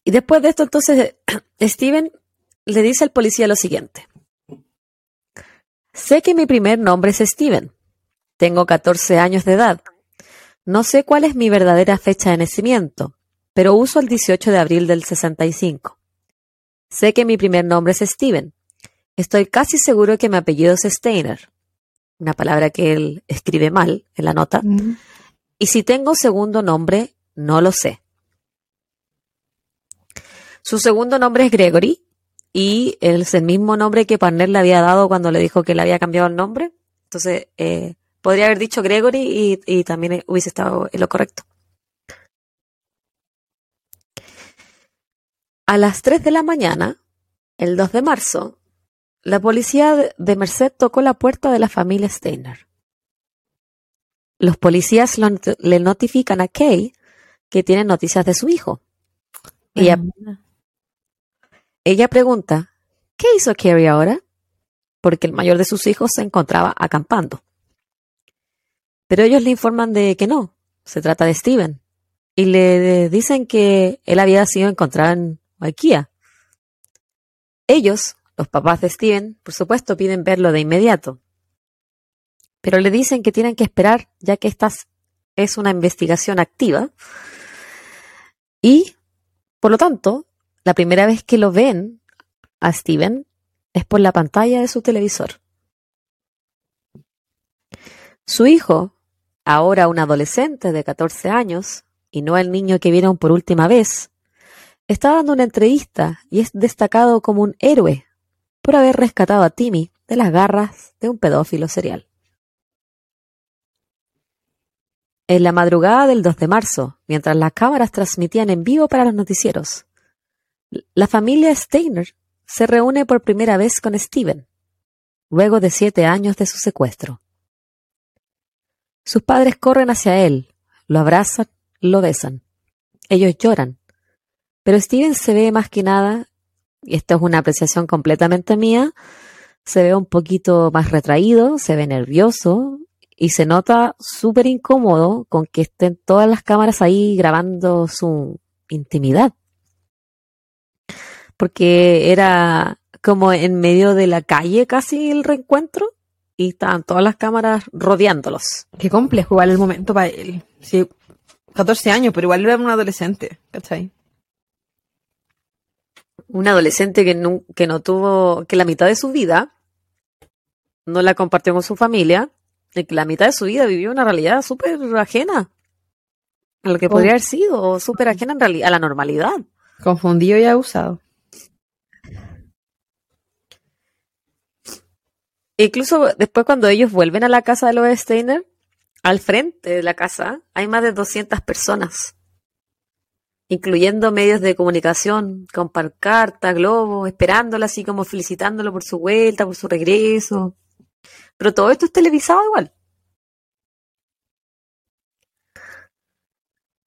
Y después de esto, entonces, Steven le dice al policía lo siguiente. Sé que mi primer nombre es Steven. Tengo 14 años de edad. No sé cuál es mi verdadera fecha de nacimiento, pero uso el 18 de abril del 65. Sé que mi primer nombre es Steven. Estoy casi seguro que mi apellido es Steiner, una palabra que él escribe mal en la nota. Y si tengo segundo nombre, no lo sé. Su segundo nombre es Gregory y es el mismo nombre que Parnell le había dado cuando le dijo que le había cambiado el nombre. Entonces, eh, Podría haber dicho Gregory y, también hubiese estado en lo correcto. A las 3 de la mañana, el 2 de marzo, la policía de Merced tocó la puerta de la familia Steiner. Los policías le notifican a Kay que tienen noticias de su hijo. Ella, ella pregunta, ¿qué hizo Carrie ahora? Porque el mayor de sus hijos se encontraba acampando. Pero ellos le informan de que no, se trata de Steven. Y le dicen que él había sido encontrado en Ikea. Ellos, los papás de Steven, por supuesto, piden verlo de inmediato. Pero le dicen que tienen que esperar ya que esta es una investigación activa. Y, por lo tanto, la primera vez que lo ven a Steven es por la pantalla de su televisor. Su hijo ahora un adolescente de 14 años, y no el niño que vieron por última vez, está dando una entrevista y es destacado como un héroe por haber rescatado a Timmy de las garras de un pedófilo serial. En la madrugada del 2 de marzo, mientras las cámaras transmitían en vivo para los noticieros, la familia Steiner se reúne por primera vez con Steven, luego de siete años de su secuestro. Sus padres corren hacia él, lo abrazan, lo besan. Ellos lloran. Pero Steven se ve más que nada, y esto es una apreciación completamente mía, se ve un poquito más retraído, se ve nervioso y se nota súper incómodo con que estén todas las cámaras ahí grabando su intimidad porque era como en medio de la calle casi el reencuentro y estaban todas las cámaras rodeándolos. Qué complejo igual el momento para él. Sí, 14 años, pero igual era un adolescente, ¿cachai? Un adolescente que no, que no tuvo, que la mitad de su vida no la compartió con su familia, y que la mitad de su vida vivió una realidad súper ajena a lo que podría haber sido, o súper ajena en realidad a la normalidad. Confundido y abusado. Incluso después cuando ellos vuelven a la casa de los Steiner, al frente de la casa hay más de 200 personas, incluyendo medios de comunicación, con pancarta, globos, esperándolo así como felicitándolo por su vuelta, por su regreso. Pero todo esto es televisado igual.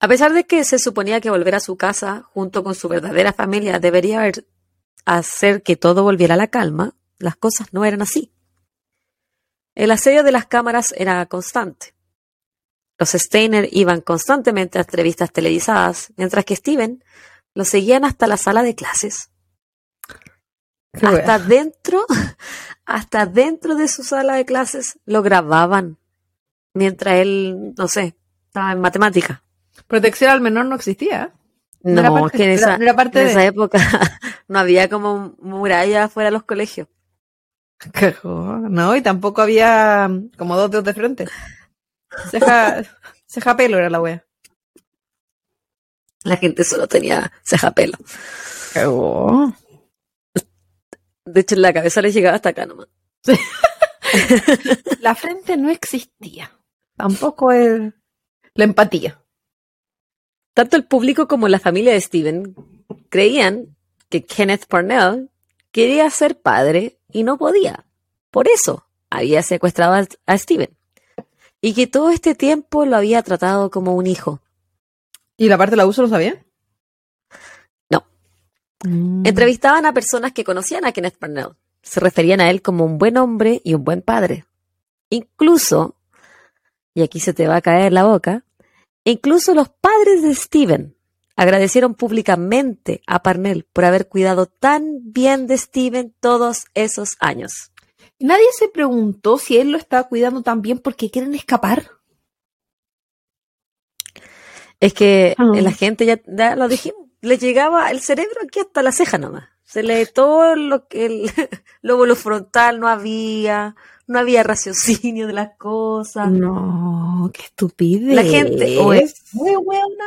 A pesar de que se suponía que volver a su casa junto con su verdadera familia debería hacer que todo volviera a la calma, las cosas no eran así. El asedio de las cámaras era constante. Los Steiner iban constantemente a entrevistas televisadas, mientras que Steven lo seguían hasta la sala de clases. hasta dentro, hasta dentro de su sala de clases lo grababan, mientras él, no sé, estaba en matemática. Protección al menor no existía. No, era parte, que en esa, parte en esa época no había como muralla fuera de los colegios. No, y tampoco había como dos dedos de frente. Ceja, ceja pelo era la wea. La gente solo tenía ceja pelo. De hecho, en la cabeza le llegaba hasta acá nomás. la frente no existía. Tampoco el, la empatía. Tanto el público como la familia de Steven creían que Kenneth Parnell quería ser padre y no podía. Por eso había secuestrado a Steven y que todo este tiempo lo había tratado como un hijo. ¿Y la parte del abuso lo sabía? No. Mm. Entrevistaban a personas que conocían a Kenneth Parnell. Se referían a él como un buen hombre y un buen padre. Incluso, y aquí se te va a caer la boca, incluso los padres de Steven agradecieron públicamente a Parnell por haber cuidado tan bien de Steven todos esos años. Nadie se preguntó si él lo estaba cuidando tan bien porque quieren escapar. Es que ah. la gente ya, lo dijimos, le llegaba el cerebro aquí hasta la ceja nomás. Se le todo lo que el lóbulo frontal no había, no había raciocinio de las cosas. No, qué estupidez. La gente o es muy buena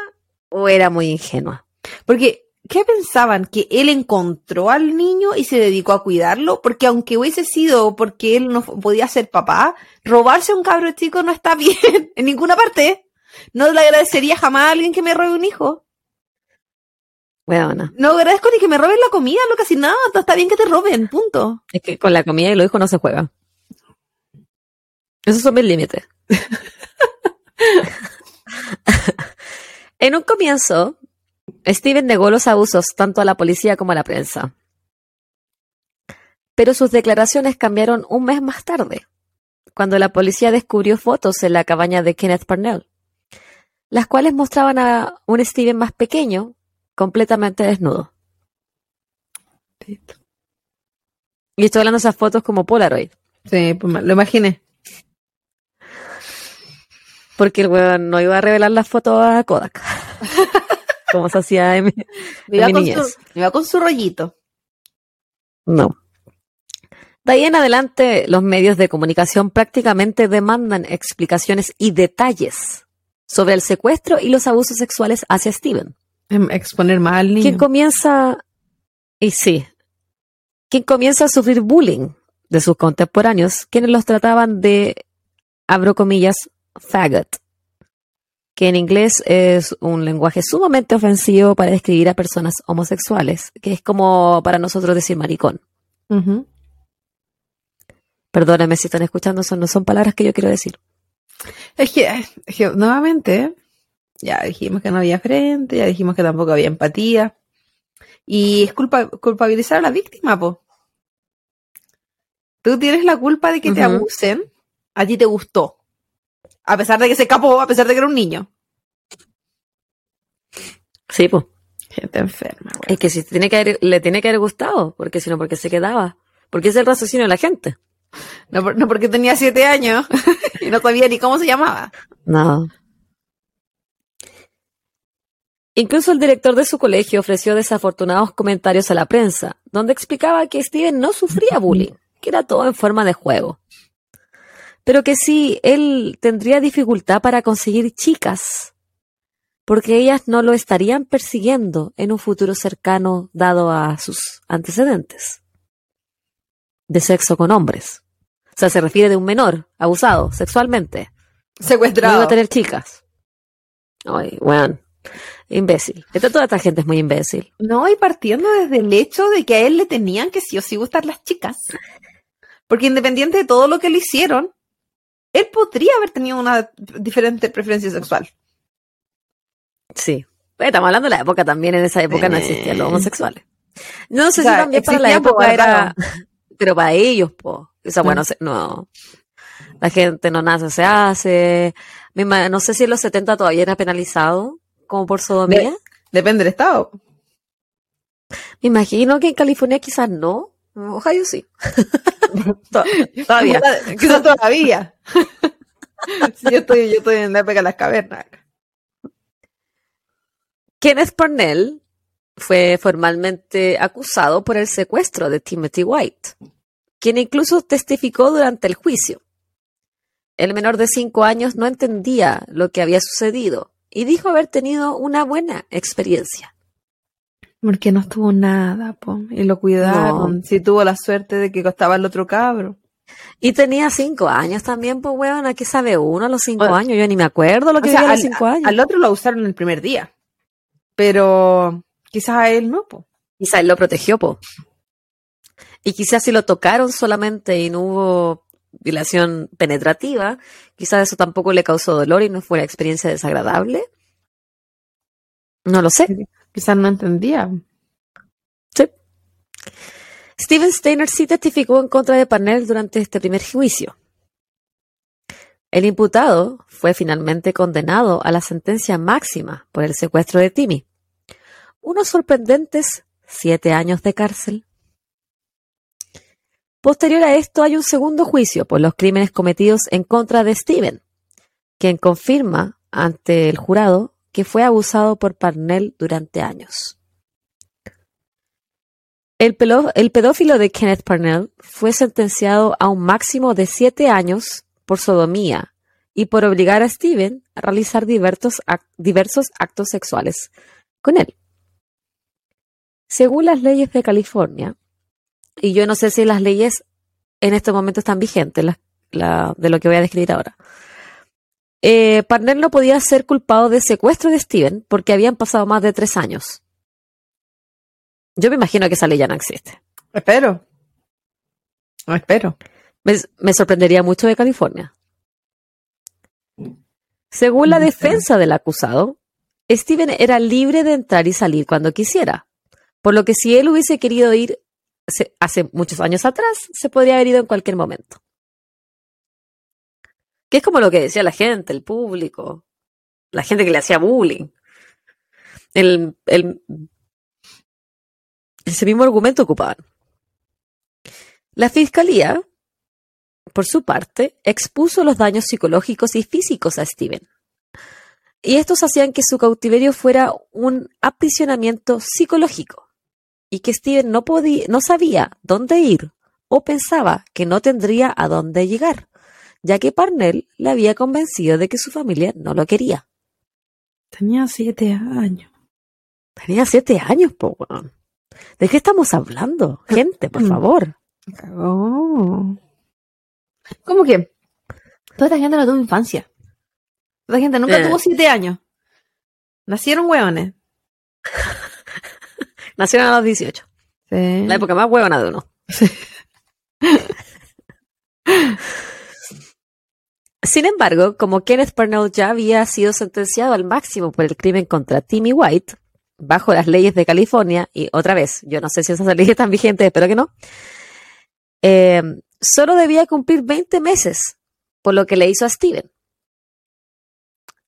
o era muy ingenua. Porque ¿qué pensaban? ¿Que él encontró al niño y se dedicó a cuidarlo? Porque aunque hubiese sido porque él no podía ser papá, robarse a un cabro chico no está bien en ninguna parte. No le agradecería jamás a alguien que me robe un hijo. Bueno, no agradezco ni que me roben la comida, lo casi nada. No, está bien que te roben, punto. Es que con la comida y los hijos no se juega. Esos son mis límites. en un comienzo, Steven negó los abusos tanto a la policía como a la prensa. Pero sus declaraciones cambiaron un mes más tarde, cuando la policía descubrió fotos en la cabaña de Kenneth Parnell, las cuales mostraban a un Steven más pequeño, completamente desnudo. Y estoy hablando de esas fotos como Polaroid. Sí, pues lo imaginé. Porque el weón no iba a revelar las fotos a Kodak. como se hacía en, iba, con su, iba con su rollito. No. De ahí en adelante, los medios de comunicación prácticamente demandan explicaciones y detalles sobre el secuestro y los abusos sexuales hacia Steven. Em, exponer mal al niño. Quien comienza, y sí, quien comienza a sufrir bullying de sus contemporáneos, quienes los trataban de, abro comillas, faggot, que en inglés es un lenguaje sumamente ofensivo para describir a personas homosexuales, que es como para nosotros decir maricón. Perdóname si están escuchando, eso no son palabras que yo quiero decir. Es que, nuevamente, ya dijimos que no había frente, ya dijimos que tampoco había empatía. Y es culpa, culpabilizar a la víctima, po. Tú tienes la culpa de que te abusen, a ti te gustó. A pesar de que se escapó, a pesar de que era un niño. Sí, pues. Gente enferma, güey. Es que si tiene que haber- le tiene que haber gustado, porque si no, porque se quedaba. Porque es el raciocinio de la gente. No, no porque tenía siete años y no sabía ni cómo se llamaba. No. Incluso el director de su colegio ofreció desafortunados comentarios a la prensa, donde explicaba que Steven no sufría bullying, que era todo en forma de juego. Pero que sí, él tendría dificultad para conseguir chicas, porque ellas no lo estarían persiguiendo en un futuro cercano dado a sus antecedentes de sexo con hombres. O sea, se refiere de un menor abusado sexualmente. No Secuestrado. iba a tener chicas. Ay, weón. Imbécil. Esta, toda esta gente es muy imbécil. No, y partiendo desde el hecho de que a él le tenían que sí o sí gustar las chicas. Porque independiente de todo lo que le hicieron, él podría haber tenido una diferente preferencia sexual. Sí. Estamos hablando de la época también. En esa época no Eh. existían los homosexuales. No sé O sea, si también para la época po, era. Pero para ellos, po. O sea, bueno, no. La gente no nace, se hace. No sé si en los 70 todavía era penalizado, como por sodomía. Depende del estado. Me imagino que en California quizás no. Ojalá yo sí. To- Todavía. Quizás todavía. Sí, yo, estoy, yo estoy en la época de las cavernas. Kenneth Parnell fue formalmente acusado por el secuestro de Timothy White, quien incluso testificó durante el juicio. El menor de cinco años no entendía lo que había sucedido y dijo haber tenido una buena experiencia. Porque no estuvo nada, po. Y lo cuidaron. Si tuvo la suerte de que costaba el otro cabro. Y tenía cinco años también, pues weón, ¿a qué sabe uno a los cinco años? Yo ni me acuerdo lo que sea, a los al, cinco años. al otro lo usaron el primer día. Pero quizás a él no, po. Quizás él lo protegió, po. Y quizás si lo tocaron solamente y no hubo violación penetrativa, quizás eso tampoco le causó dolor y no fue una experiencia desagradable. No lo sé. Quizás no entendía. Sí. Steven Steiner sí testificó en contra de Parnell durante este primer juicio. El imputado fue finalmente condenado a la sentencia máxima por el secuestro de Timmy. Unos sorprendentes siete años de cárcel. Posterior a esto hay un segundo juicio por los crímenes cometidos en contra de Steven, quien confirma ante el jurado que fue abusado por Parnell durante años. El, pedófilo de Kenneth Parnell fue sentenciado a un máximo de siete años por sodomía y por obligar a Steven a realizar diversos, diversos actos sexuales con él. Según las leyes de California, y yo no sé si las leyes en este momento están vigentes, la- de lo que voy a describir ahora, eh, Parnell no podía ser culpado de secuestro de Steven porque habían pasado más de tres años. Yo me imagino que esa ley ya no existe. Espero. No espero. Me, me sorprendería mucho de California. Según la sé. defensa del acusado, Steven era libre de entrar y salir cuando quisiera, por lo que si él hubiese querido ir hace muchos años atrás, se podría haber ido en cualquier momento. Que es como lo que decía la gente, el público, la gente que le hacía bullying. El, el, ese mismo argumento ocupaban. La fiscalía, por su parte, expuso los daños psicológicos y físicos a Steven. Y estos hacían que su cautiverio fuera un aprisionamiento psicológico y que Steven no podía, no sabía dónde ir o pensaba que no tendría a dónde llegar, ya que Parnell le había convencido de que su familia no lo quería. Tenía siete años. Tenía siete años, po, weón. ¿De qué estamos hablando? Gente, por Mm. favor. Cagó. ¿Cómo que? Toda esta gente no tuvo infancia. Toda esta gente nunca Eh. tuvo siete años. Nacieron hueones. Nacieron a los 18. Sí. La época más huevona de uno. Sin embargo, como Kenneth Parnell ya había sido sentenciado al máximo por el crimen contra Timmy White, bajo las leyes de California, y otra vez, yo no sé si esas leyes están vigentes, espero que no, eh, solo debía cumplir 20 meses por lo que le hizo a Steven.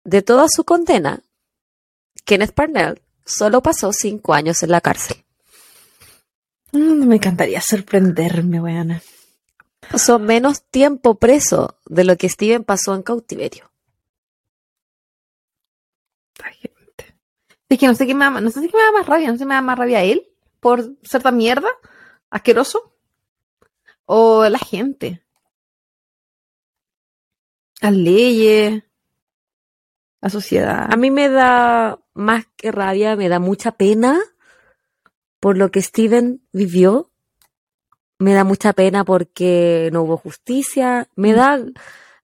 De toda su condena, Kenneth Parnell solo pasó cinco años en la cárcel. Mm, me encantaría sorprenderme, weona. Pasó menos tiempo preso de lo que Steven pasó en cautiverio. Esta gente. Es que no sé qué me da, no sé si me da más rabia, no sé si me da más rabia él por ser tan mierda, asqueroso, o la gente. Las leyes, la sociedad. A mí me da más que rabia, me da mucha pena por lo que Steven vivió. Me da mucha pena porque no hubo justicia. Me da,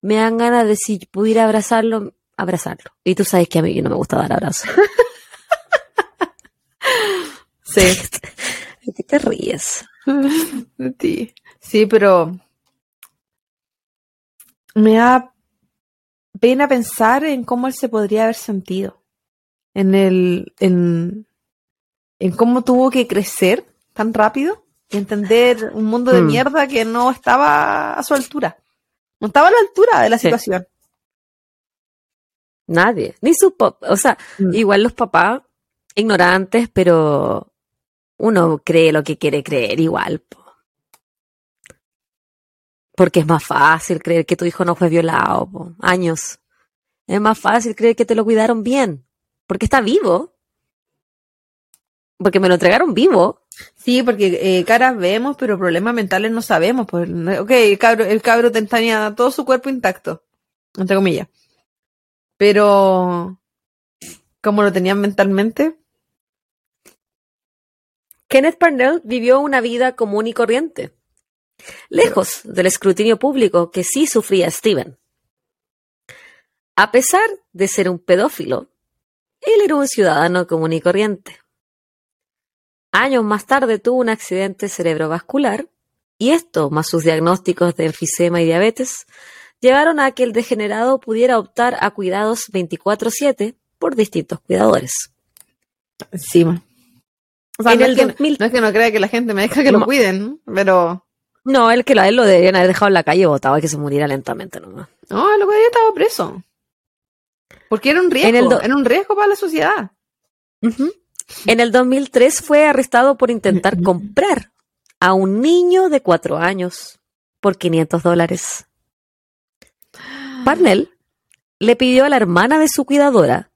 me dan ganas de si pudiera abrazarlo, abrazarlo. Y tú sabes que a mí no me gusta dar abrazos. Sí. ¿De qué te ríes? Sí. Sí, pero me da pena pensar en cómo él se podría haber sentido. En el, en, en cómo tuvo que crecer tan rápido y entender un mundo de Mm. mierda que no estaba a su altura. No estaba a la altura de la Sí. situación. Nadie. Ni su papá. O sea, Mm. igual los papás, ignorantes, pero uno cree lo que quiere creer igual. po. Porque es más fácil creer que tu hijo no fue violado. po. Años. Es más fácil creer que te lo cuidaron bien. Porque está vivo. Porque me lo entregaron vivo. Sí, porque eh, caras vemos, pero problemas mentales no sabemos. Pues, ok, el cabro, el cabro tenía todo su cuerpo intacto, entre comillas. Pero, ¿cómo lo tenían mentalmente? Kenneth Parnell vivió una vida común y corriente, lejos del escrutinio público que sí sufría Steven. A pesar de ser un pedófilo, él era un ciudadano común y corriente. Años más tarde tuvo un accidente cerebrovascular y esto, más sus diagnósticos de enfisema y diabetes, llevaron a que el degenerado pudiera optar a cuidados 24/7 por distintos cuidadores. Encima. O sea, no, el es que, 2000 no es que no crea que la gente me deja que lo cuiden, pero... No, él que la- él lo deberían haber dejado en la calle botado que se muriera lentamente nomás. No, lo que había estado preso. Porque era un riesgo, el do- era un riesgo para la sociedad. En el 2003 fue arrestado por intentar comprar a un niño de cuatro años por 500 dólares. Parnell le pidió a la hermana de su cuidadora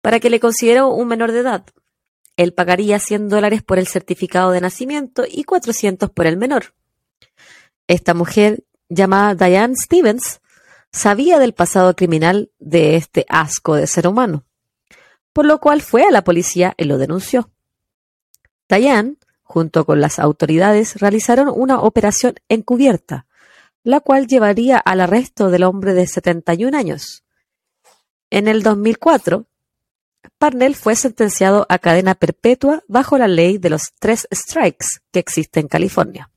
para que le considerara un menor de edad. Él pagaría 100 dólares por el certificado de nacimiento y 400 por el menor. Esta mujer, llamada Diane Stevens, sabía del pasado criminal de este asco de ser humano, por lo cual fue a la policía y lo denunció. Diane, junto con las autoridades, realizaron una operación encubierta, la cual llevaría al arresto del hombre de 71 años. En el 2004, Parnell fue sentenciado a cadena perpetua bajo la ley de los tres strikes que existe en California.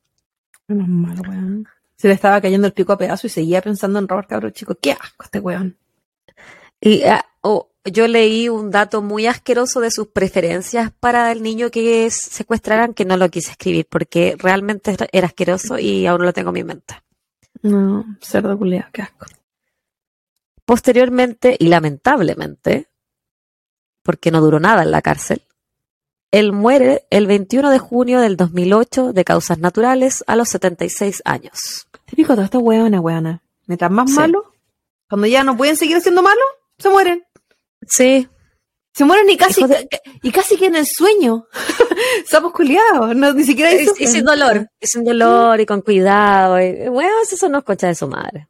Menos mal, weón. Se le estaba cayendo el pico a pedazo y seguía pensando en robar cabros chicos. Qué asco este weón. Y oh, yo leí un dato muy asqueroso de sus preferencias para el niño que secuestraran, que no lo quise escribir porque realmente era- asqueroso y aún no lo tengo en mi mente. No, cerdo culiado, qué asco. Posteriormente, y lamentablemente, porque no duró nada en la cárcel, él muere el 21 de junio del 2008 de causas naturales a los 76 años. Típico de estos weones, weona. Mientras más Sí. malo, cuando ya no pueden seguir siendo malos, se mueren. Sí, Se mueren y casi, de- y casi que en el sueño. Somos culiados, no, ni siquiera eso. y sin dolor, y sin dolor y con cuidado. y- bueno, esos son los conchas de su madre.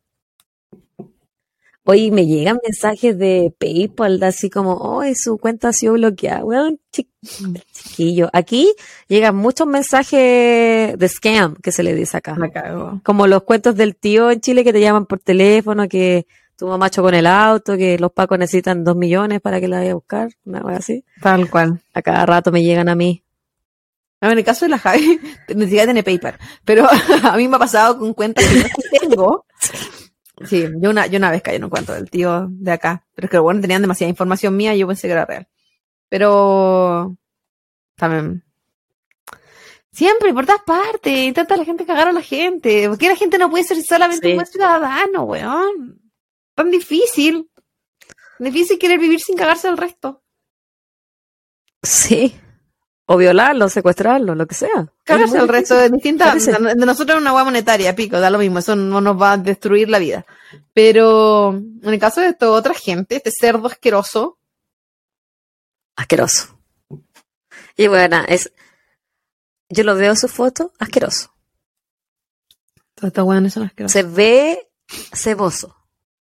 Hoy me llegan mensajes de PayPal, así como, oh, su cuenta ha sido bloqueada. Bueno, chiquillo. Aquí llegan muchos mensajes de scam, que se le dice acá. Me cago. Como los cuentos del tío en Chile que te llaman por teléfono, que tu mamá chocó con el auto, que los pacos necesitan dos millones para que la vaya a buscar, una cosa así. Tal cual. A cada rato me llegan a mí. No, en el caso de la Javi, siquiera tiene PayPal. Pero a mí me ha pasado con cuentas que no tengo. Sí, yo una, yo una vez caí en un cuento del tío de acá. Pero es que bueno, tenían demasiada información mía y yo pensé que era real. Pero también. Siempre, por todas partes, intenta la gente cagar a la gente. ¿Por qué la gente no puede ser solamente Sí. un buen ciudadano, weón? Tan difícil. Difícil querer vivir sin cagarse al resto. Sí. O violarlo, secuestrarlo, lo que sea. Muy el resto de distintas. De nosotros es una hueá monetaria, pico, da lo mismo, eso no nos va a destruir la vida. Pero en el caso de esta otra gente, este cerdo asqueroso, Asqueroso. Y bueno, es. Yo lo veo su foto, asqueroso. todas estas hueones son asquerosas. Se ve ceboso.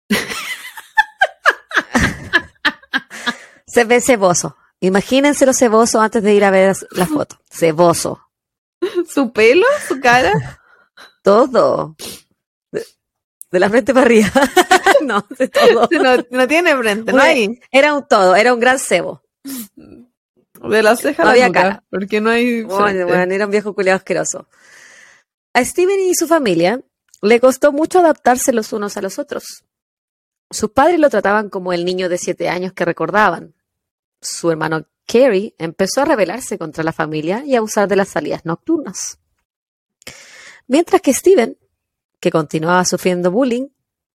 Se ve ceboso. Imagínense lo ceboso antes de ir a ver la foto. Ceboso. Su pelo, su cara. Todo. De, de la frente para arriba. no, de todo. No, no tiene frente, no hay. Era un todo, era un gran cebo. De la ceja a No la había nuca, cara. Porque no hay. Bueno, bueno, era un viejo culiado asqueroso. A Steven y su familia le costó mucho adaptarse los unos a los otros. Sus padres lo trataban como el niño de siete años que recordaban. Su hermano Kerry empezó a rebelarse contra la familia y a abusar de las salidas nocturnas. Mientras que Steven, que continuaba sufriendo bullying,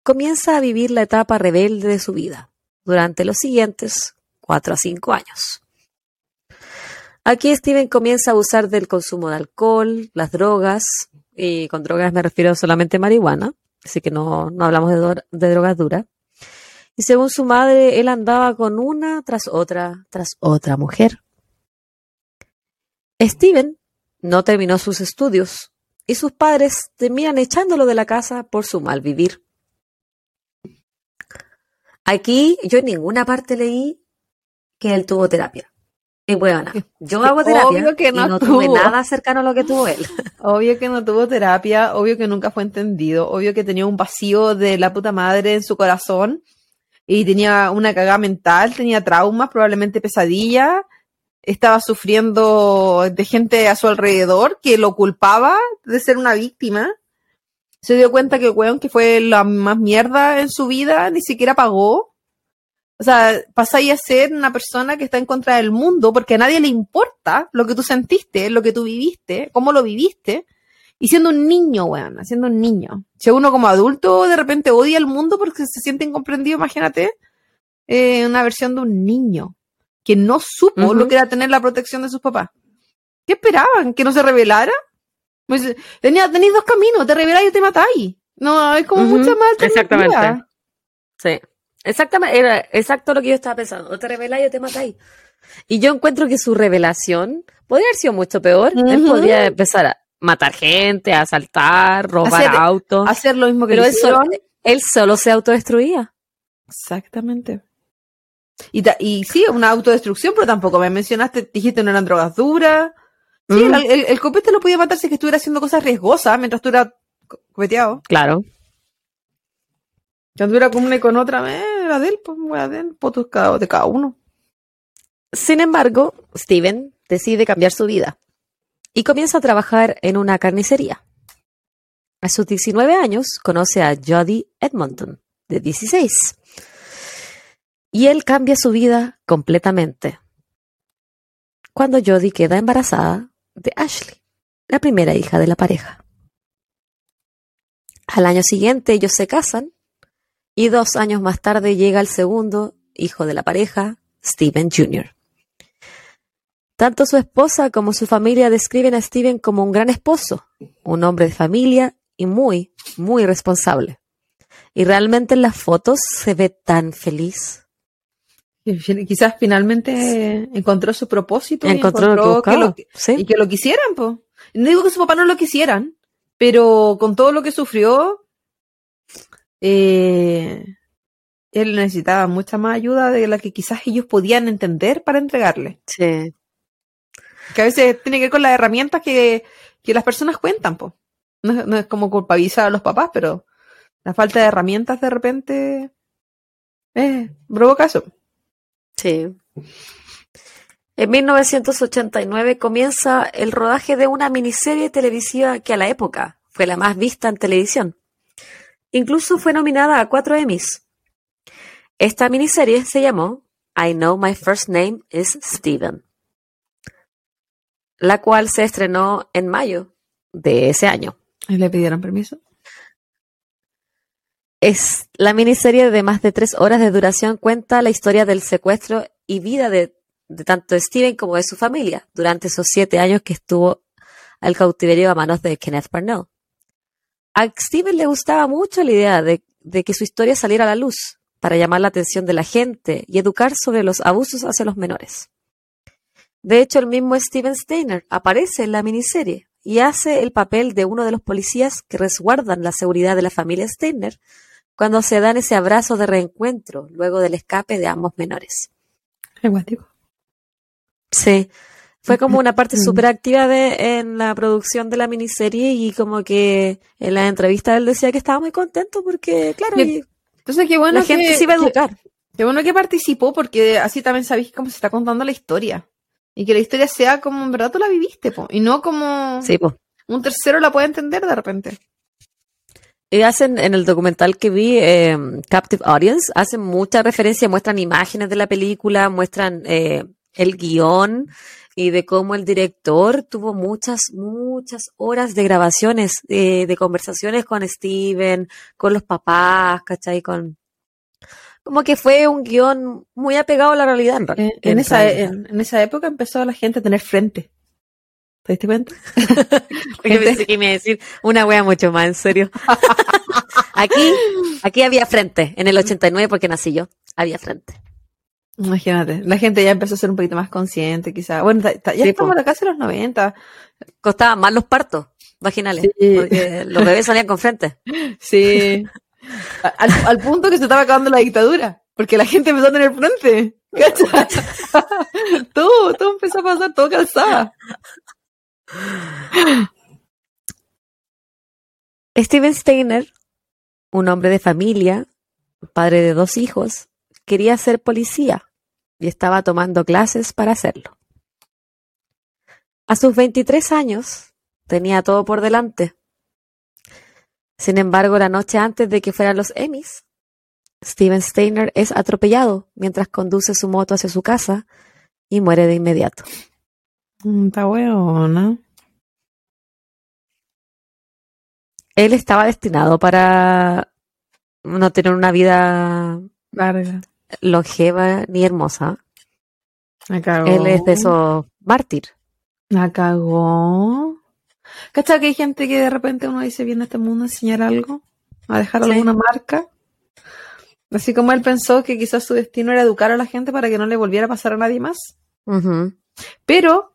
comienza a vivir la etapa rebelde de su vida durante los siguientes cuatro a cinco años. Aquí Steven comienza a abusar del consumo de alcohol, las drogas, y con drogas me refiero solamente a marihuana, así que no, no hablamos de, de drogas duras. Y según su madre, él andaba con una tras otra, tras otra mujer. Steven no terminó sus estudios y sus padres terminan echándolo de la casa por su mal vivir. Aquí yo en ninguna parte leí que él tuvo terapia. Y bueno, yo hago terapia Obvio que no y no tuve tuvo. nada cercano a lo que tuvo él. Obvio que no tuvo terapia, obvio que nunca fue entendido, obvio que tenía un vacío de la puta madre en su corazón y tenía una cagada mental, tenía traumas, probablemente pesadillas, estaba sufriendo de gente a su alrededor que lo culpaba de ser una víctima. Se dio cuenta que weón que fue la más mierda en su vida ni siquiera pagó. O sea, pasáis a ser una persona que está en contra del mundo porque a nadie le importa lo que tú sentiste, lo que tú viviste, cómo lo viviste. Y siendo un niño, weón, siendo un niño. Si uno como adulto de repente odia el mundo porque se siente incomprendido, imagínate, eh, una versión de un niño que no supo lo que era tener la protección de sus papás. ¿Qué esperaban? ¿Que no se revelara? Pues, tenía, tenéis dos caminos, te reveláis o te matáis. No, es como Ujú, mucha más exactamente. Sí. Exactamente, era exacto lo que yo estaba pensando. O te reveláis o te matáis. Y yo encuentro que su revelación podría haber sido mucho peor. Él Ujú. podría empezar a matar gente, asaltar, robar Hacer- autos. Hacer lo mismo que Pero él solo, él solo se autodestruía. Exactamente. Y, y sí, una autodestrucción, pero tampoco me mencionaste, dijiste no eran drogas duras. Sí, Mm. el, el, el copete lo podía matar si es que estuviera haciendo cosas riesgosas mientras tú eras co- copeteado. Claro. Cuando era con una y con otra, eh, era de él, pues, era de él, pues, de cada uno. Sin embargo, Steven decide cambiar su vida y comienza a trabajar en una carnicería. A sus 19 años conoce a Jodie Edmonton, de 16. Y él cambia su vida completamente. Cuando Jodie queda embarazada de Ashley, la primera hija de la pareja. Al año siguiente ellos se casan y dos años más tarde llega el segundo hijo de la pareja, Steven Jr. Tanto su esposa como su familia describen a Steven como un gran esposo, un hombre de familia y muy, muy responsable. Y realmente en las fotos se ve tan feliz. Quizás finalmente encontró su propósito. y Encontró lo que buscaba. lo que- ¿sí? y que lo quisieran, pues. No digo que su papá no lo quisieran, pero con todo lo que sufrió, eh, él necesitaba mucha más ayuda de la que quizás ellos podían entender para entregarle. Sí. Que a veces tiene que ver con las herramientas que, que las personas cuentan. No, es- no es como culpabilizar a los papás, pero la falta de herramientas de repente eh, provoca eso. Sí. En 1989 comienza el rodaje de una miniserie televisiva que a la época fue la más vista en televisión. Incluso fue nominada a cuatro Emmys. Esta miniserie se llamó I Know My First Name is Steven, la cual se estrenó en mayo de ese año. ¿Y ¿Le pidieron permiso? Es la miniserie de más de tres horas de duración cuenta la historia del secuestro y vida de de tanto Steven como de su familia durante esos siete años que estuvo al cautiverio a manos de Kenneth Parnell. A Steven le gustaba mucho la idea de, de que su historia saliera a la luz para llamar la atención de la gente y educar sobre los abusos hacia los menores. De hecho, el mismo Steven Steiner aparece en la miniserie y hace el papel de uno de los policías que resguardan la seguridad de la familia Steiner cuando se dan ese abrazo de reencuentro luego del escape de ambos menores. Sí, fue como una parte súper activa de, en la producción de la miniserie y como que en la entrevista él decía que estaba muy contento porque, claro, entonces qué bueno la gente se iba a educar. Qué, bueno que participó porque así también sabéis cómo se está contando la historia. Y que la historia sea como en verdad tú la viviste, po, y no como sí, po. un tercero la puede entender de repente. Y hacen en el documental que vi, eh, Captive Audience, hacen mucha referencia, muestran imágenes de la película, muestran eh, el guion y de cómo el director tuvo muchas, muchas horas de grabaciones, eh, de conversaciones con Steven, con los papás, ¿cachai? Con, como que fue un guion muy apegado a la realidad. En, en, en esa, en, esa época empezó la gente a tener frente. ¿Te diste cuenta? Yo pensé que me iba a decir una wea mucho más, en serio. aquí, aquí había frente, en el 89 porque nací yo, había frente. Imagínate, la gente ya empezó a ser un poquito más consciente, quizá. Bueno, ya sí, estamos a casi los 90. Costaban más los partos vaginales, porque los bebés salían con frente. Sí. Al, al, punto que se estaba acabando la dictadura, porque la gente empezó a tener frente. todo, todo empezó a pasar, todo calzada. Steven Steiner, un hombre de familia, padre de dos hijos, quería ser policía y estaba tomando clases para hacerlo. A sus 23 años tenía todo por delante. Sin embargo, la noche antes de que fueran los Emmys, Steven Steiner es atropellado mientras conduce su moto hacia su casa y muere de inmediato. Mm, está ¿no? Él estaba destinado para no tener una vida larga, longeva ni hermosa. Me cagó. Él es de esos mártir. Me cagó. ¿Cachai que hay gente que de repente uno dice viene a este mundo a enseñar algo? A dejar Sí. alguna marca. Así como él pensó que quizás su destino era educar a la gente para que no le volviera a pasar a nadie más. Pero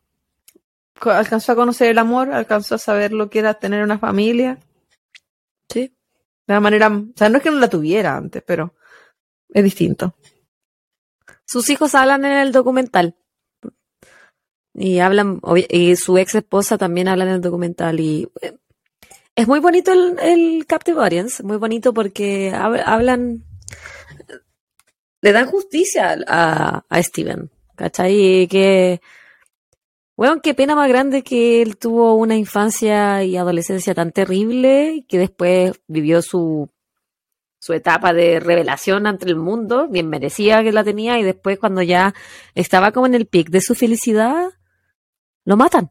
alcanzó a conocer el amor, alcanzó a saber lo que era tener una familia. Sí. De una manera, o sea, no es que no la tuviera antes, pero es distinto. Sus hijos hablan en el documental. Y hablan, y su ex esposa también habla en el documental. Y eh, es muy bonito el, el Captive Audience, muy bonito porque hab- hablan, le dan justicia a, a Steven, ¿cachai? Y que, bueno, qué pena más grande que él tuvo una infancia y adolescencia tan terrible que después vivió su su etapa de revelación ante el mundo, bien merecía que la tenía, y después cuando ya estaba como en el pic de su felicidad, lo matan.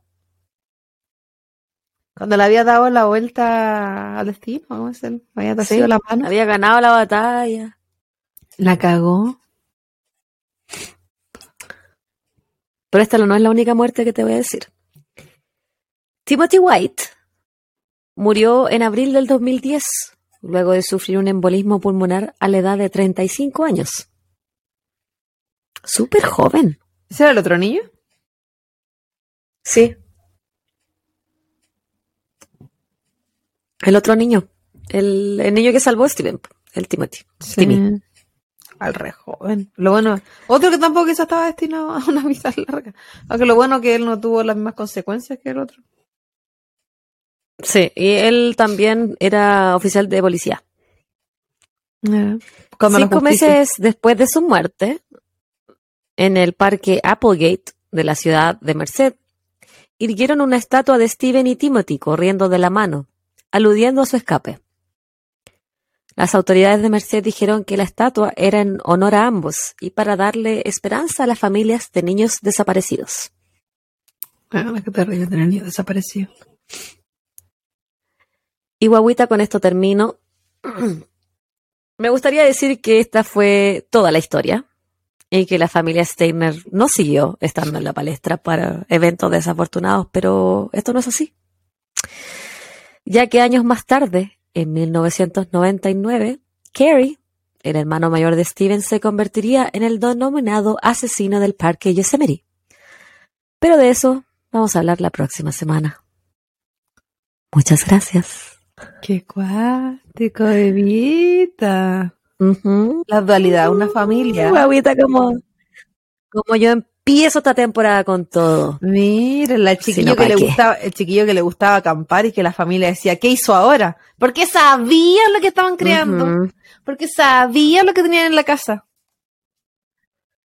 Cuando le había dado la vuelta al destino. Había Sí. la mano. Había ganado la batalla. La cagó. Pero esta no es la única muerte que te voy a decir. Timothy White murió en abril del 2010, luego de sufrir un embolismo pulmonar a la edad de 35 años. Súper joven. ¿Ese era el otro niño? Sí. El otro niño. El, el niño que salvó a Steven, el Timothy. Timmy. Al re joven. Lo bueno, otro que tampoco quizás estaba destinado a una vida larga. Aunque lo bueno que él no tuvo las mismas consecuencias que el otro. Sí, y él también era oficial de policía. Cinco meses después de su muerte, en el parque Applegate de la ciudad de Merced, irguieron una estatua de Steven y Timothy corriendo de la mano, aludiendo a su escape. Las autoridades de Merced dijeron que la estatua era en honor a ambos y para darle esperanza a las familias de niños desaparecidos. Ah, qué terrible tener niños desaparecidos. Y guaguita, con esto termino. Me gustaría decir que esta fue toda la historia. Y que la familia Steiner no siguió estando en la palestra para eventos desafortunados, pero esto no es así. Ya que años más tarde, en 1999, Carrie, el hermano mayor de Steven, se convertiría en el denominado asesino del parque Yosemite. Pero de eso vamos a hablar la próxima semana. Muchas gracias. Qué cuático. La dualidad, una familia. Guaguita, como, como yo empiezo esta temporada con todo. Mira, el chiquillo que le gustaba, el chiquillo que le gustaba acampar y que la familia decía, ¿qué hizo ahora? Porque sabía lo que estaban creando. Porque sabía lo que tenían en la casa.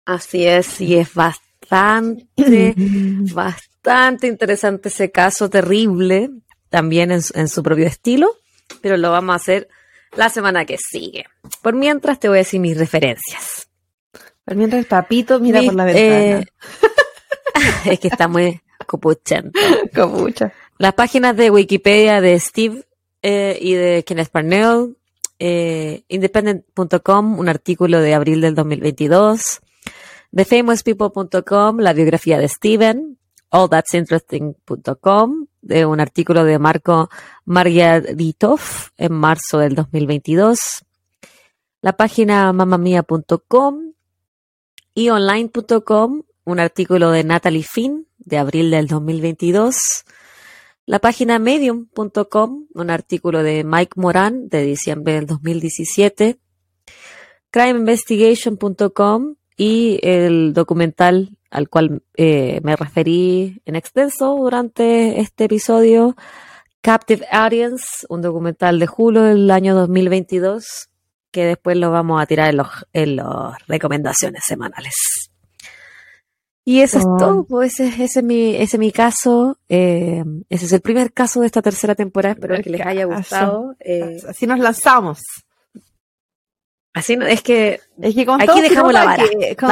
Así es, y es bastante, bastante interesante ese caso terrible, también en, en su propio estilo, pero lo vamos a hacer la semana que sigue. Por mientras te voy a decir mis referencias. Por mientras papito mira por la ventana. Eh, es que está muy copuchento. Copucha. Las páginas de Wikipedia de Steve eh, y de Kenneth Parnell, eh, independent.com, un artículo de abril del 2022, TheFamousPeople.com, la biografía de Steven, allthat'sinteresting.com, de un artículo de Marco Margaritov en marzo del 2022, la página mamamia.com y online.com, un artículo de Natalie Finn de abril del 2022, la página medium.com, un artículo de Mike Moran de diciembre del 2017, crimeinvestigation.com y el documental al cual eh, me referí en extenso durante este episodio, Captive Audience, un documental de Julio del año 2022, que después lo vamos a tirar en las en los recomendaciones semanales. Y eso es oh. todo, pues ese, ese, es mi, ese es mi caso, eh, ese es el primer caso de esta tercera temporada, espero que les haya gustado. Eh, así nos lanzamos. Así no, es que, es que con aquí dejamos la vara. con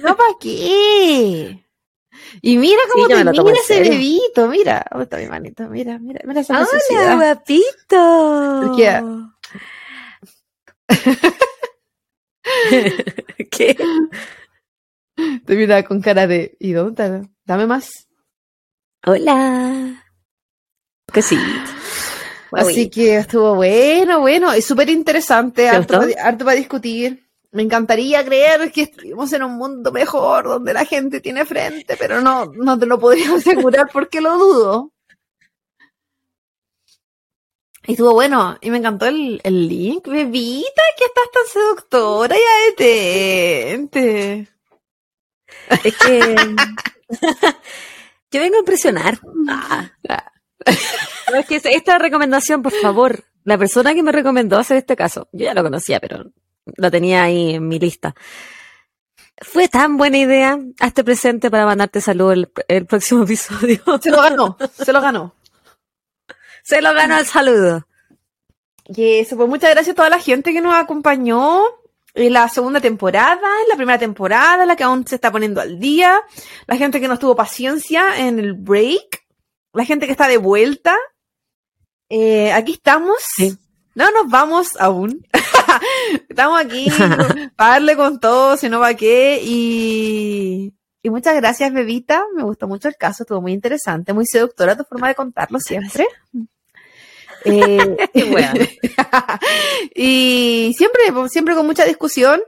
no, ¿para qué? Y mira cómo te mira ese bebito, mira. ¿Dónde está mi manito? Mira, mira, mira esa Hola, guapito. ¿Qué? ¿Qué? Te mira con cara de, ¿y dónde está? Dame más. Hola. Que sí. Así que estuvo bueno, bueno, es súper interesante, harto, para discutir. Me encantaría creer que estuvimos en un mundo mejor, donde la gente tiene frente, pero no, no te lo podría asegurar porque lo dudo. Y estuvo bueno, y me encantó el, el link. Bebita, que estás tan seductora, ya detente. Es que yo vengo a impresionar. Ah. Es que esta recomendación, por favor, la persona que me recomendó hacer este caso, yo ya lo conocía, pero lo tenía ahí en mi lista. Fue tan buena idea. Hazte presente para mandarte salud el, próximo episodio. Se lo ganó, se lo ganó. Se lo ganó el saludo. Y eso, pues muchas gracias a toda la gente que nos acompañó en la segunda temporada, en la primera temporada, la que aún se está poniendo al día, la gente que nos tuvo paciencia en el break, la gente que está de vuelta. Eh, aquí estamos. No nos vamos aún. estamos aquí para darle con todo, si no va qué. Y, y muchas gracias, Bebita. Me gustó mucho el caso, estuvo muy interesante, muy seductora tu forma de contarlo siempre. Eh, y siempre, siempre con mucha discusión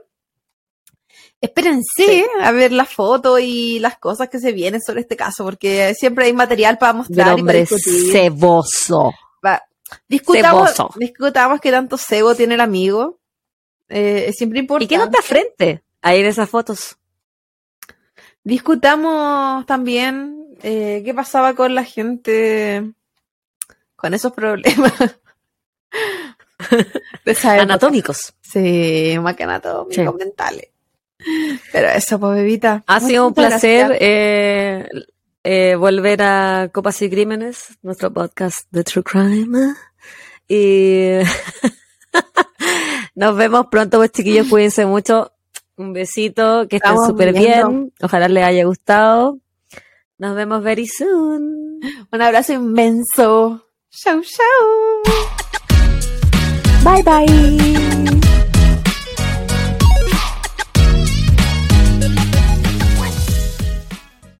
espérense a ver las fotos y las cosas que se vienen sobre este caso, porque siempre hay material para mostrar. El hombre ceboso. Discutamos, discutamos qué tanto cebo tiene el amigo. Eh, es siempre importante. ¿Y qué nota frente ahí en esas fotos? Discutamos también eh, qué pasaba con la gente con esos problemas. anatómicos. Sí, más que anatómicos, mentales. Pero eso, pues, bebita. Ha sido un placer eh, eh, volver a Copas y Crímenes, nuestro podcast de True Crime. Y nos vemos pronto, pues, chiquillos. Cuídense mucho. Un besito, que estén súper bien. Ojalá les haya gustado. Nos vemos very soon. Un abrazo inmenso. Chau, chau. Bye, bye.